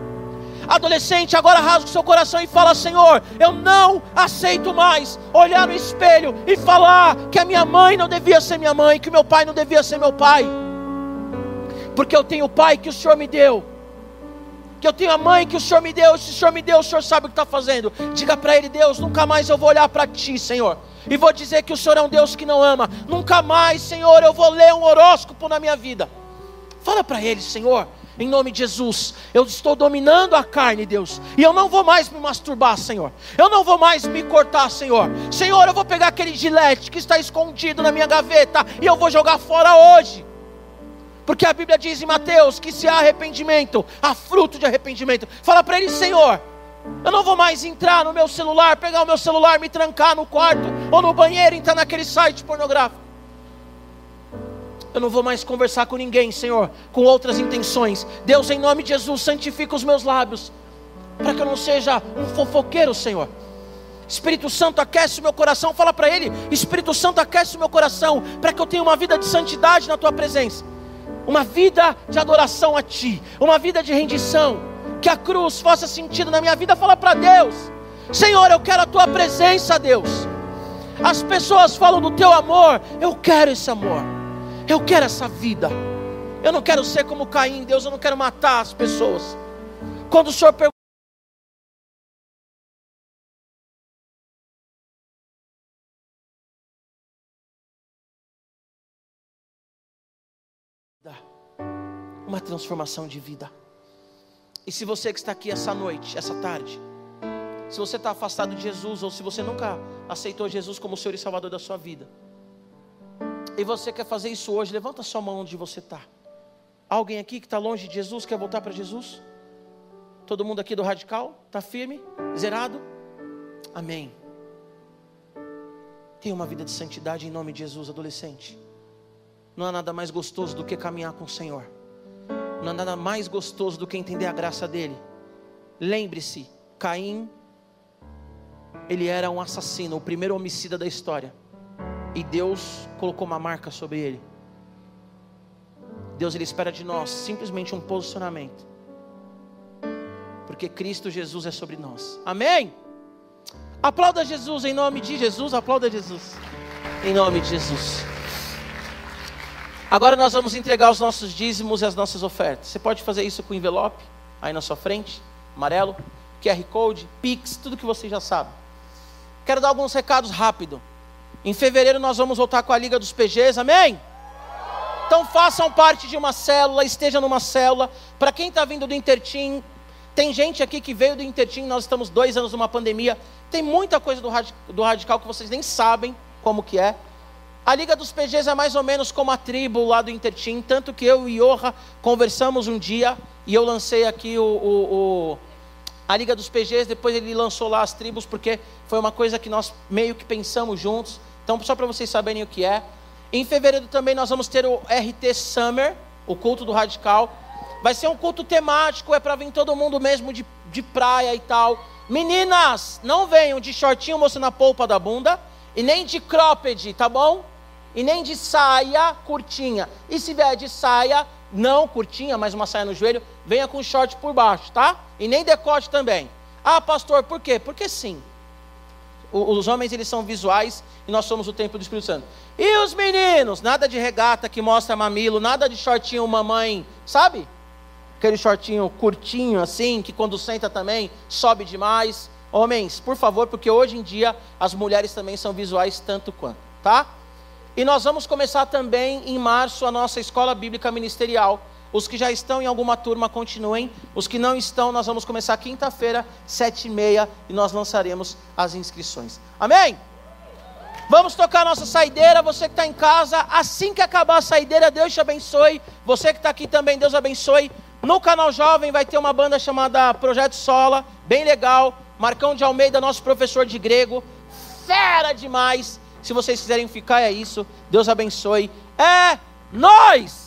Adolescente, agora rasga o seu coração e fala: Senhor, eu não aceito mais olhar no espelho e falar que a minha mãe não devia ser minha mãe, que meu pai não devia ser meu pai, porque eu tenho o pai que o Senhor me deu que eu tenho a mãe que o Senhor me deu, se o Senhor me deu, o Senhor sabe o que está fazendo. Diga para Ele, Deus, nunca mais eu vou olhar para Ti, Senhor e vou dizer que o Senhor é um Deus que não ama. Nunca mais, Senhor, eu vou ler um horóscopo na minha vida. Fala para ele, Senhor, em nome de Jesus, eu estou dominando a carne, Deus, e eu não vou mais me masturbar, Senhor. Eu não vou mais me cortar, Senhor. Senhor, eu vou pegar aquele gilete que está escondido na minha gaveta e eu vou jogar fora hoje. Porque a Bíblia diz em Mateus que se há arrependimento, há fruto de arrependimento. Fala para ele, Senhor, eu não vou mais entrar no meu celular, pegar o meu celular, me trancar no quarto ou no banheiro, entrar naquele site pornográfico. Eu não vou mais conversar com ninguém, Senhor, com outras intenções. Deus, em nome de Jesus, santifica os meus lábios, para que eu não seja um fofoqueiro, Senhor. Espírito Santo, aquece o meu coração. Fala para Ele: Espírito Santo, aquece o meu coração, para que eu tenha uma vida de santidade na Tua presença, uma vida de adoração a Ti, uma vida de rendição que a cruz faça sentido na minha vida, fala para Deus: Senhor, eu quero a tua presença, Deus. As pessoas falam do teu amor, eu quero esse amor, eu quero essa vida. Eu não quero ser como Caim, Deus, eu não quero matar as pessoas. Quando o Senhor pergunta, uma transformação de vida. E se você que está aqui essa noite, essa tarde, se você está afastado de Jesus, ou se você nunca aceitou Jesus como Senhor e Salvador da sua vida, e você quer fazer isso hoje, levanta sua mão onde você está. Alguém aqui que está longe de Jesus, quer voltar para Jesus? Todo mundo aqui do radical? Está firme? Zerado? Amém. Tenha uma vida de santidade em nome de Jesus, adolescente. Não há nada mais gostoso do que caminhar com o Senhor. Não há nada mais gostoso do que entender a graça dele. Lembre-se, Caim, ele era um assassino, o primeiro homicida da história. E Deus colocou uma marca sobre ele. Deus ele espera de nós simplesmente um posicionamento. Porque Cristo Jesus é sobre nós. Amém? Aplauda Jesus em nome de Jesus, aplauda Jesus. Em nome de Jesus. Agora nós vamos entregar os nossos dízimos e as nossas ofertas. Você pode fazer isso com envelope, aí na sua frente, amarelo, QR Code, Pix, tudo que você já sabe. Quero dar alguns recados rápido. Em fevereiro nós vamos voltar com a Liga dos PGs, amém? Então façam parte de uma célula, esteja numa célula. Para quem está vindo do Intertim, tem gente aqui que veio do Intertim, nós estamos dois anos numa pandemia. Tem muita coisa do, do radical que vocês nem sabem como que é. A Liga dos PGs é mais ou menos como a tribo lá do Intertim, tanto que eu e Orra conversamos um dia e eu lancei aqui o, o, o, a Liga dos PGs, depois ele lançou lá as tribos, porque foi uma coisa que nós meio que pensamos juntos. Então, só para vocês saberem o que é. Em fevereiro também nós vamos ter o RT Summer, o culto do radical. Vai ser um culto temático, é para vir todo mundo mesmo de, de praia e tal. Meninas, não venham de shortinho mostrando a polpa da bunda e nem de cropped, tá bom? E nem de saia curtinha. E se vier de saia, não curtinha, mas uma saia no joelho, venha com short por baixo, tá? E nem decote também. Ah, pastor, por quê? Porque sim. os homens eles são visuais e nós somos o templo do Espírito Santo. E os meninos, nada de regata que mostra mamilo, nada de shortinho mamãe, sabe? Aquele shortinho curtinho assim, que quando senta também sobe demais. Homens, por favor, porque hoje em dia as mulheres também são visuais tanto quanto, tá? E nós vamos começar também em março a nossa escola bíblica ministerial. Os que já estão em alguma turma continuem. Os que não estão, nós vamos começar quinta-feira, sete e meia, e nós lançaremos as inscrições. Amém? Vamos tocar nossa saideira. Você que está em casa, assim que acabar a saideira, Deus te abençoe. Você que está aqui também, Deus abençoe. No canal Jovem vai ter uma banda chamada Projeto Sola, bem legal. Marcão de Almeida, nosso professor de grego, fera demais. Se vocês quiserem ficar, é isso. Deus abençoe. É nós.